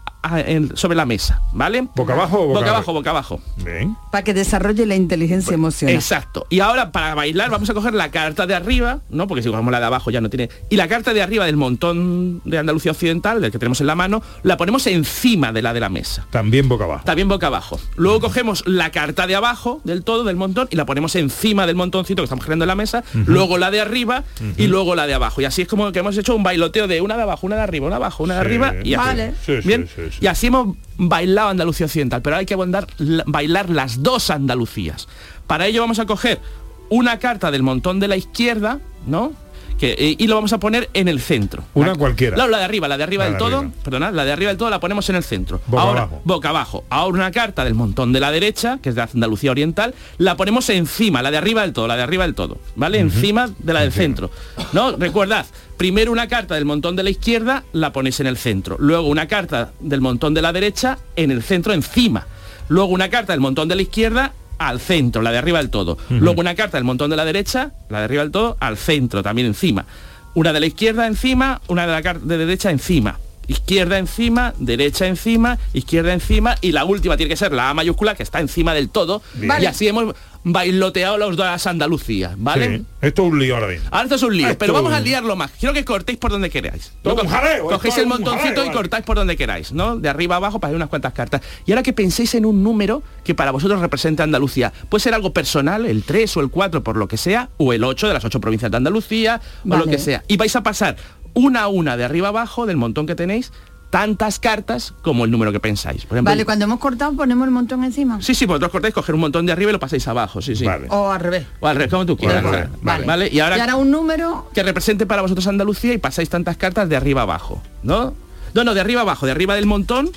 Speaker 6: sobre la mesa, ¿vale?
Speaker 3: ¿Boca abajo o boca
Speaker 6: boca abajo, boca abajo.
Speaker 3: Bien.
Speaker 7: Para que desarrolle la inteligencia emocional.
Speaker 6: Exacto. Y ahora para bailar vamos a coger la carta de arriba, ¿no? Porque si cogemos la de abajo ya no tiene. Y la carta de arriba del montón de Andalucía Occidental, del que tenemos en la mano, la ponemos encima de la de la mesa.
Speaker 3: También boca abajo.
Speaker 6: También boca abajo. Luego cogemos la carta de abajo del todo, del montón, y la ponemos encima del montoncito que estamos creando en la mesa, luego la de arriba y luego la de abajo. Y así es como que hemos hecho un bailoteo de una de abajo, una de arriba, una de abajo, una de
Speaker 3: Sí.
Speaker 6: arriba y así.
Speaker 3: Vale. Sí, sí,
Speaker 6: Bien.
Speaker 3: sí, sí.
Speaker 6: Y así hemos bailado Andalucía Occidental, pero hay que bailar las dos Andalucías. Para ello vamos a coger una carta del montón de la izquierda, ¿no? Que, eh, y lo vamos a poner en el centro.
Speaker 3: Una
Speaker 6: La-
Speaker 3: cualquiera.
Speaker 6: No, la de arriba, la de arriba
Speaker 3: La
Speaker 6: del
Speaker 3: de
Speaker 6: todo,
Speaker 3: arriba.
Speaker 6: perdona, la de arriba del todo la ponemos en el centro.
Speaker 3: Boca
Speaker 6: Ahora,
Speaker 3: abajo.
Speaker 6: boca abajo. Ahora una carta del montón de la derecha, que es de Andalucía Oriental, la ponemos encima, la de arriba del todo, la de arriba del todo, ¿vale? Encima de la del centro. ¿No? Recordad, primero una carta del montón de la izquierda, la ponéis en el centro. Luego una carta del montón de la derecha, en el centro, encima. Luego una carta del montón de la izquierda, al centro, la de arriba del todo. Luego una carta del montón de la derecha, la de arriba del todo, al centro, también encima. Una de la izquierda encima, una de la car- de derecha encima. Izquierda encima, derecha encima, izquierda encima y la última tiene que ser la A mayúscula que está encima del todo.
Speaker 3: Bien. Vale.
Speaker 6: Y así hemos bailoteado los dos Andalucías, ¿vale?
Speaker 3: Sí. Esto es un lío ahora mismo.
Speaker 6: Ahora esto es un lío,
Speaker 3: Esto
Speaker 6: pero vamos a liarlo más. Quiero que cortéis por donde queráis. Co-
Speaker 3: un jaleo,
Speaker 6: Cogéis el montoncito
Speaker 3: jaleo,
Speaker 6: y cortáis por donde queráis, ¿no? De arriba a abajo para unas cuantas cartas. Y ahora que penséis en un número que para vosotros represente Andalucía. Puede ser algo personal, el 3 o el 4 por lo que sea, o el 8 de las 8 provincias de Andalucía, o lo que sea. Y vais a pasar una a una de arriba abajo del montón que tenéis, tantas cartas como el número que pensáis. Por ejemplo,
Speaker 7: Vale, cuando hemos cortado ponemos el montón encima.
Speaker 6: Sí, sí, vosotros cortáis, coger un montón de arriba y lo pasáis abajo, sí, sí.
Speaker 7: O al revés.
Speaker 6: O al revés, como tú quieras. Vale.
Speaker 7: vale.
Speaker 6: Y ahora
Speaker 7: Y ahora un número
Speaker 6: que represente para vosotros Andalucía y pasáis tantas cartas de arriba abajo, ¿no? No, no, de arriba abajo, de arriba del montón,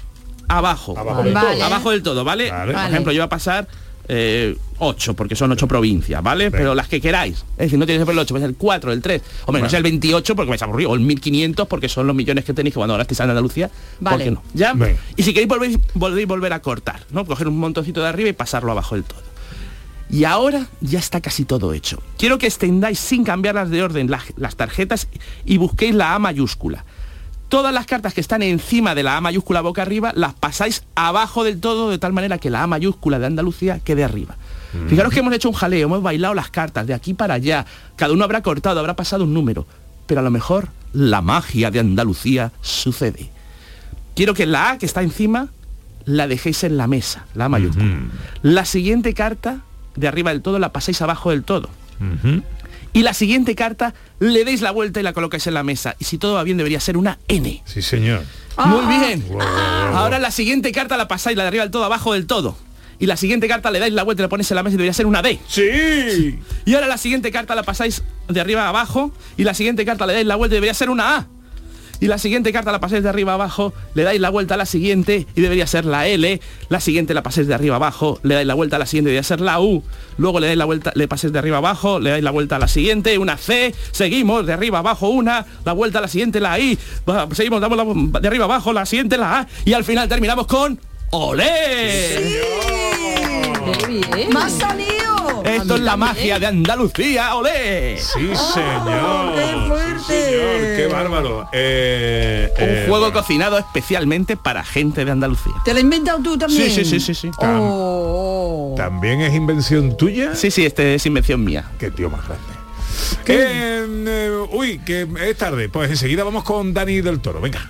Speaker 6: abajo.
Speaker 3: Abajo del Vale. todo.
Speaker 6: Abajo del todo, ¿vale?
Speaker 3: Vale.
Speaker 6: Por ejemplo, yo voy a pasar eh, 8, porque son 8 provincias, ¿vale? Pero las que queráis. Es decir, no tienes que ser el 8, puede ser el 4, el 3. Hombre, no
Speaker 3: Vale.
Speaker 6: sea el 28 porque vais a aburrir, o el 1500 porque son los millones que tenéis que cuando ahora estáis en Andalucía. ¿Por
Speaker 7: Vale.
Speaker 6: qué no? ¿Ya? Y si queréis volver, volvéis volver a cortar, ¿no? Coger un montoncito de arriba y pasarlo abajo del todo. Y ahora ya está casi todo hecho. Quiero que extendáis sin cambiarlas de orden las, las tarjetas y busquéis la A mayúscula. Todas las cartas que están encima de la A mayúscula boca arriba las pasáis abajo del todo de tal manera que la A mayúscula de Andalucía quede arriba. Fijaros que hemos hecho un jaleo, hemos bailado las cartas de aquí para allá. Cada uno habrá cortado, habrá pasado un número. Pero a lo mejor la magia de Andalucía sucede. Quiero que la A que está encima la dejéis en la mesa, la A mayúscula. La siguiente carta de arriba del todo la pasáis abajo del todo. Y la siguiente carta le deis la vuelta y la colocáis en la mesa. Y si todo va bien debería ser una N.
Speaker 3: Sí, señor.
Speaker 6: Muy bien.
Speaker 3: Wow.
Speaker 6: Ahora la siguiente carta la pasáis, la de arriba del todo, abajo del todo. Y la siguiente carta le dais la vuelta y la ponéis en la mesa y debería ser una D.
Speaker 3: Sí.
Speaker 6: Y ahora la siguiente carta la pasáis de arriba a abajo y la siguiente carta le dais la vuelta y debería ser una A. y la siguiente carta la paséis de arriba abajo, le dais la vuelta a la siguiente y debería ser la L, la siguiente la paséis de arriba abajo, le dais la vuelta a la siguiente y debería ser la U, luego le dais la vuelta, le paséis de arriba abajo, le dais la vuelta a la siguiente, una C, seguimos de arriba abajo una, la vuelta a la siguiente la I, seguimos, damos la, de arriba abajo la siguiente la A y al final terminamos con ¡Olé!
Speaker 7: ¡Más salido!
Speaker 6: Esto es la magia de Andalucía, ¡olé!
Speaker 3: Sí, señor.
Speaker 7: ¡Qué fuerte!
Speaker 3: Sí, señor, qué bárbaro. Eh,
Speaker 6: Un
Speaker 3: eh,
Speaker 6: juego cocinado especialmente para gente de Andalucía.
Speaker 7: ¿Te lo has inventado tú también?
Speaker 6: Sí, sí, sí, sí, sí.
Speaker 7: Oh.
Speaker 3: ¿También es invención tuya?
Speaker 6: Sí, sí, este es invención mía.
Speaker 3: Qué tío más grande. Eh, eh, uy, que es tarde. Pues enseguida vamos con Dani del Toro. Venga.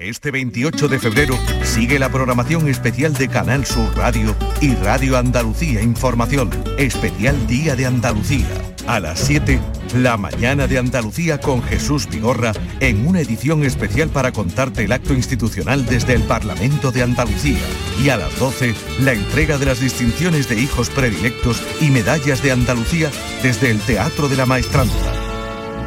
Speaker 14: Este 28 de febrero sigue la programación especial de Canal Sur Radio y Radio Andalucía Información, especial Día de Andalucía. A las 7, la mañana de Andalucía con Jesús Vigorra en una edición especial para contarte el acto institucional desde el Parlamento de Andalucía. Y a las 12, la entrega de las distinciones de hijos predilectos y medallas de Andalucía desde el Teatro de la Maestranza.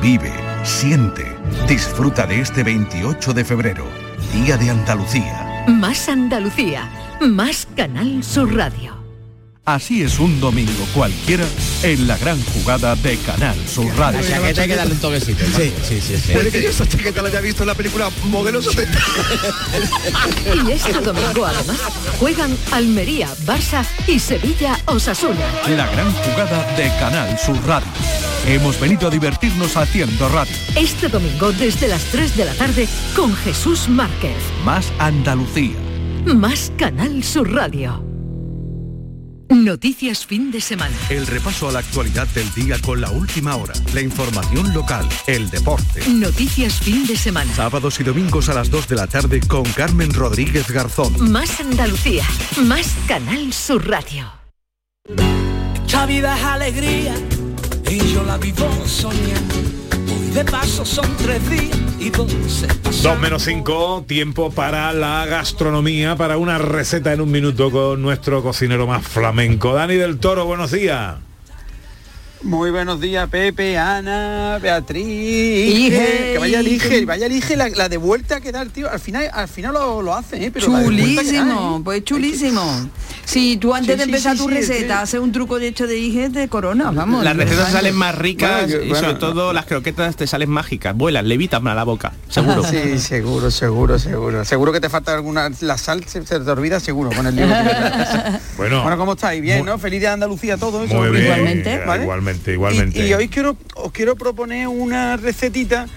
Speaker 14: Vive, siente, disfruta de este 28 de febrero, Día de Andalucía.
Speaker 1: Más Andalucía, más Canal Sur Radio.
Speaker 14: Así es un domingo cualquiera en la gran jugada de Canal Sur Radio.
Speaker 15: La chaqueta hay que darle un toquecito. Sí, sí, sí. sí.
Speaker 16: Puede que yo esa chaqueta la haya visto en la película Modelo 70.
Speaker 1: Y este domingo además juegan Almería, Barça y Sevilla Osasuna.
Speaker 14: La gran jugada de Canal Sur Radio. Hemos venido a divertirnos haciendo radio.
Speaker 1: Este domingo desde las 3 de la tarde con Jesús Márquez.
Speaker 14: Más Andalucía.
Speaker 1: Más Canal Sur Radio. Noticias fin de semana.
Speaker 14: El repaso a la actualidad del día con la última hora, la información local, el deporte.
Speaker 1: Noticias fin de semana.
Speaker 14: Sábados y domingos a las 2 de la tarde con Carmen Rodríguez Garzón.
Speaker 1: Más Andalucía. Más Canal Sur Radio.
Speaker 5: La vida es alegría y yo la vivo soñando. De paso son tres días y dos se pasan.
Speaker 3: 2 menos 5, tiempo para la gastronomía, para una receta en un minuto con nuestro cocinero más flamenco. Dani del Toro, buenos días.
Speaker 22: Muy buenos días, Pepe, Ana, Beatriz.
Speaker 7: Ige,
Speaker 22: que vaya
Speaker 7: Ige.
Speaker 22: elige, vaya elige la, la de vuelta que da el tío. Al final, al final lo, lo hace, ¿eh? Pero da,
Speaker 7: Chulísimo,
Speaker 22: ¿eh?
Speaker 7: pues chulísimo. Si tú antes
Speaker 22: Sí,
Speaker 7: de empezar
Speaker 22: sí,
Speaker 7: tu
Speaker 22: sí,
Speaker 7: receta
Speaker 22: sí.
Speaker 7: haces un truco de hecho de hige de corona, vamos.
Speaker 6: Las recetas salen más ricas
Speaker 22: Bueno,
Speaker 6: y
Speaker 22: bueno,
Speaker 6: sobre todo las croquetas te salen mágicas, vuelan, levitan a la boca, seguro.
Speaker 22: Sí, seguro, seguro, seguro. Seguro que te falta alguna. La sal se, se te olvida seguro con el tienes.
Speaker 3: Bueno,
Speaker 22: Bueno, ¿cómo estáis? Bien, ¿no? Feliz de Andalucía todo eso.
Speaker 3: muy bien.
Speaker 7: Igualmente.
Speaker 22: ¿Vale?
Speaker 3: Igualmente, igualmente.
Speaker 22: Y, y hoy quiero, os quiero proponer una recetita.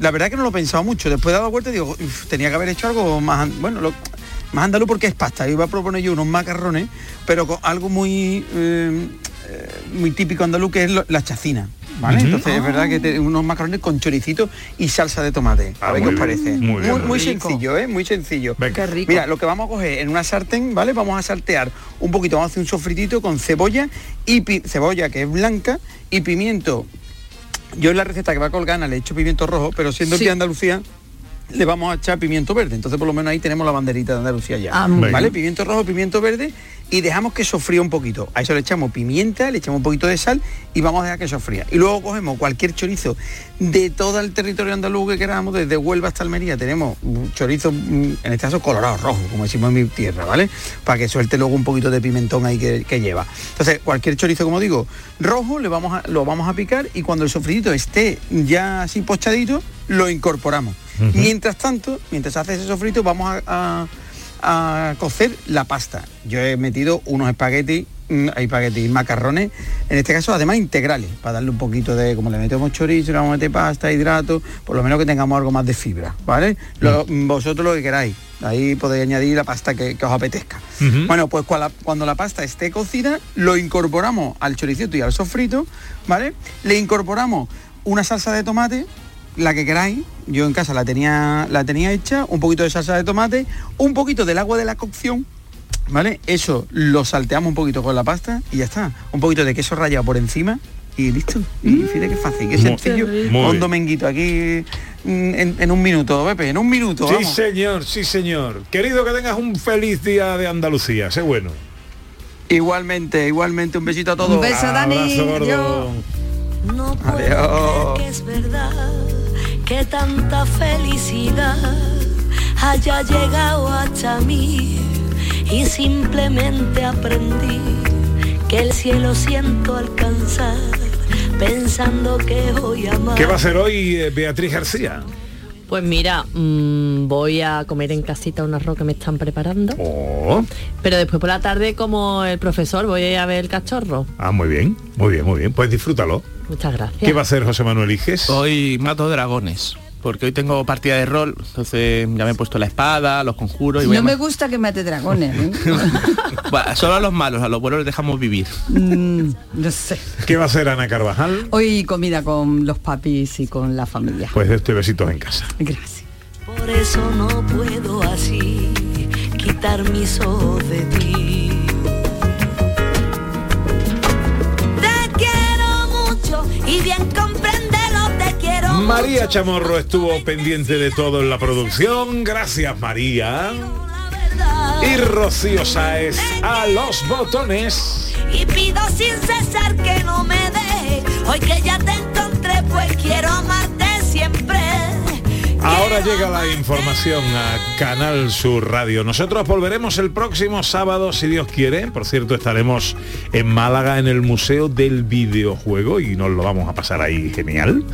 Speaker 22: La verdad que no lo he pensado mucho. Después de dar vuelta digo, "Uf, tenía que haber hecho algo más, bueno, lo- más andaluz porque es pasta. Iba a proponer yo unos macarrones, pero con algo muy eh, eh, muy típico andaluz que es lo- la chacina. ¿Vale? Entonces es verdad que te- unos macarrones con choricito y salsa de tomate. A
Speaker 3: Ah,
Speaker 22: ver qué os
Speaker 3: bien,
Speaker 22: parece.
Speaker 3: muy muy
Speaker 22: sencillo, ¿eh? Muy sencillo.
Speaker 3: Venga.
Speaker 7: Qué rico.
Speaker 22: Mira, lo que vamos a coger en una sartén, ¿vale? Vamos a saltear un poquito, vamos a hacer un sofritito con cebolla y pi- cebolla que es blanca y pimiento. Yo en la receta que va colgana le he hecho pimiento rojo, pero siendo
Speaker 7: Sí.
Speaker 22: el de Andalucía le vamos a echar pimiento verde. Entonces por lo menos ahí tenemos la banderita de Andalucía ya.
Speaker 7: Ah,
Speaker 22: ¿Vale?
Speaker 3: bien.
Speaker 22: Pimiento rojo, pimiento verde y dejamos que sofría un poquito. A eso le echamos pimienta, le echamos un poquito de sal y vamos a dejar que sofría. Y luego cogemos cualquier chorizo de todo el territorio andaluz que queramos, desde Huelva hasta Almería. Tenemos mm, chorizo, mm, en este caso colorado, rojo, como decimos en mi tierra, ¿vale? Para que suelte luego un poquito de pimentón ahí que, que lleva. Entonces, cualquier chorizo, como digo, rojo, le vamos a, lo vamos a picar y cuando el sofritito esté ya así pochadito, lo incorporamos. Mientras tanto, mientras hace ese sofrito, vamos a, a- a cocer la pasta. Yo he metido unos espaguetis, mm, hay espaguetis macarrones, en este caso además integrales, para darle un poquito de, como le metemos chorizo, le vamos a meter pasta, hidrato, por lo menos que tengamos algo más de fibra, ¿vale? Lo- Vosotros lo que queráis, ahí podéis añadir la pasta que, que os apetezca. Bueno, pues cua- cuando la pasta esté cocida, lo incorporamos al choricito y al sofrito, ¿vale? Le incorporamos una salsa de tomate, la que queráis. Yo en casa la tenía, la tenía hecha, un poquito de salsa de tomate, un poquito del agua de la cocción, ¿vale? Eso lo salteamos un poquito con la pasta y ya está. Un poquito de queso rallado por encima y listo. Y fíjate qué fácil, qué
Speaker 3: Muy-
Speaker 22: sencillo. Un
Speaker 3: bien.
Speaker 22: dominguito aquí mm, en, en un minuto, Pepe, en un minuto.
Speaker 3: Sí,
Speaker 22: vamos.
Speaker 3: señor, sí, señor. Querido, que tengas un feliz día de Andalucía. Sé bueno.
Speaker 22: Igualmente, igualmente, un besito a todos.
Speaker 7: Un beso, Dani.
Speaker 3: Abrazo gordo.
Speaker 7: Adiós.
Speaker 18: No puedo
Speaker 22: Adiós.
Speaker 18: creer que es verdad que tanta felicidad haya llegado hasta mí y simplemente aprendí que el cielo siento alcanzar pensando que voy a amar.
Speaker 3: ¿Qué va a hacer hoy eh, Beatriz García?
Speaker 8: Pues mira, mm, voy a comer en casita un arroz que me están preparando.
Speaker 3: Oh,
Speaker 8: Pero después por la tarde, como el profesor, voy a ver el cachorro.
Speaker 3: ah, muy bien, muy bien, muy bien. Pues disfrútalo.
Speaker 8: Muchas gracias.
Speaker 3: ¿Qué va a hacer José Manuel Iges?
Speaker 6: Hoy mato dragones. Porque hoy tengo partida de rol, entonces ya me he puesto la espada, los conjuros y voy
Speaker 7: No
Speaker 6: a
Speaker 7: me gusta que mate dragones. ¿eh?
Speaker 6: Bueno, solo a los malos, a los buenos les dejamos vivir.
Speaker 7: Mm, no sé.
Speaker 3: ¿Qué va a hacer Ana Carvajal?
Speaker 7: Hoy comida con los papis y con la familia.
Speaker 3: Pues de este besitos en casa.
Speaker 7: Gracias.
Speaker 18: Por eso no puedo así quitar mis ojos de ti. Te quiero mucho y bien quiero
Speaker 3: María Chamorro estuvo pendiente de todo en la producción. Gracias, María. Y Rocío Sáez a los botones.
Speaker 18: y pido sin cesar que no me deje. Hoy que ya te encontré, pues quiero amarte siempre.
Speaker 3: Ahora llega la información a Canal Sur Radio. Nosotros volveremos el próximo sábado, si Dios quiere. Por cierto, estaremos en Málaga en el Museo del Videojuego y nos lo vamos a pasar ahí genial.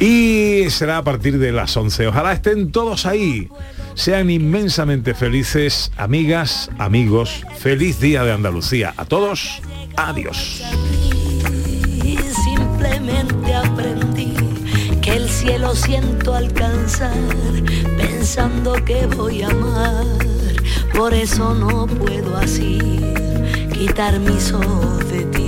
Speaker 3: Y será a partir de las 11. Ojalá estén todos ahí. Sean inmensamente felices, amigas, amigos. Feliz día de Andalucía. A todos, adiós.
Speaker 18: Cielo siento alcanzar pensando que voy a amar. Por eso no puedo así quitar mis ojos de ti.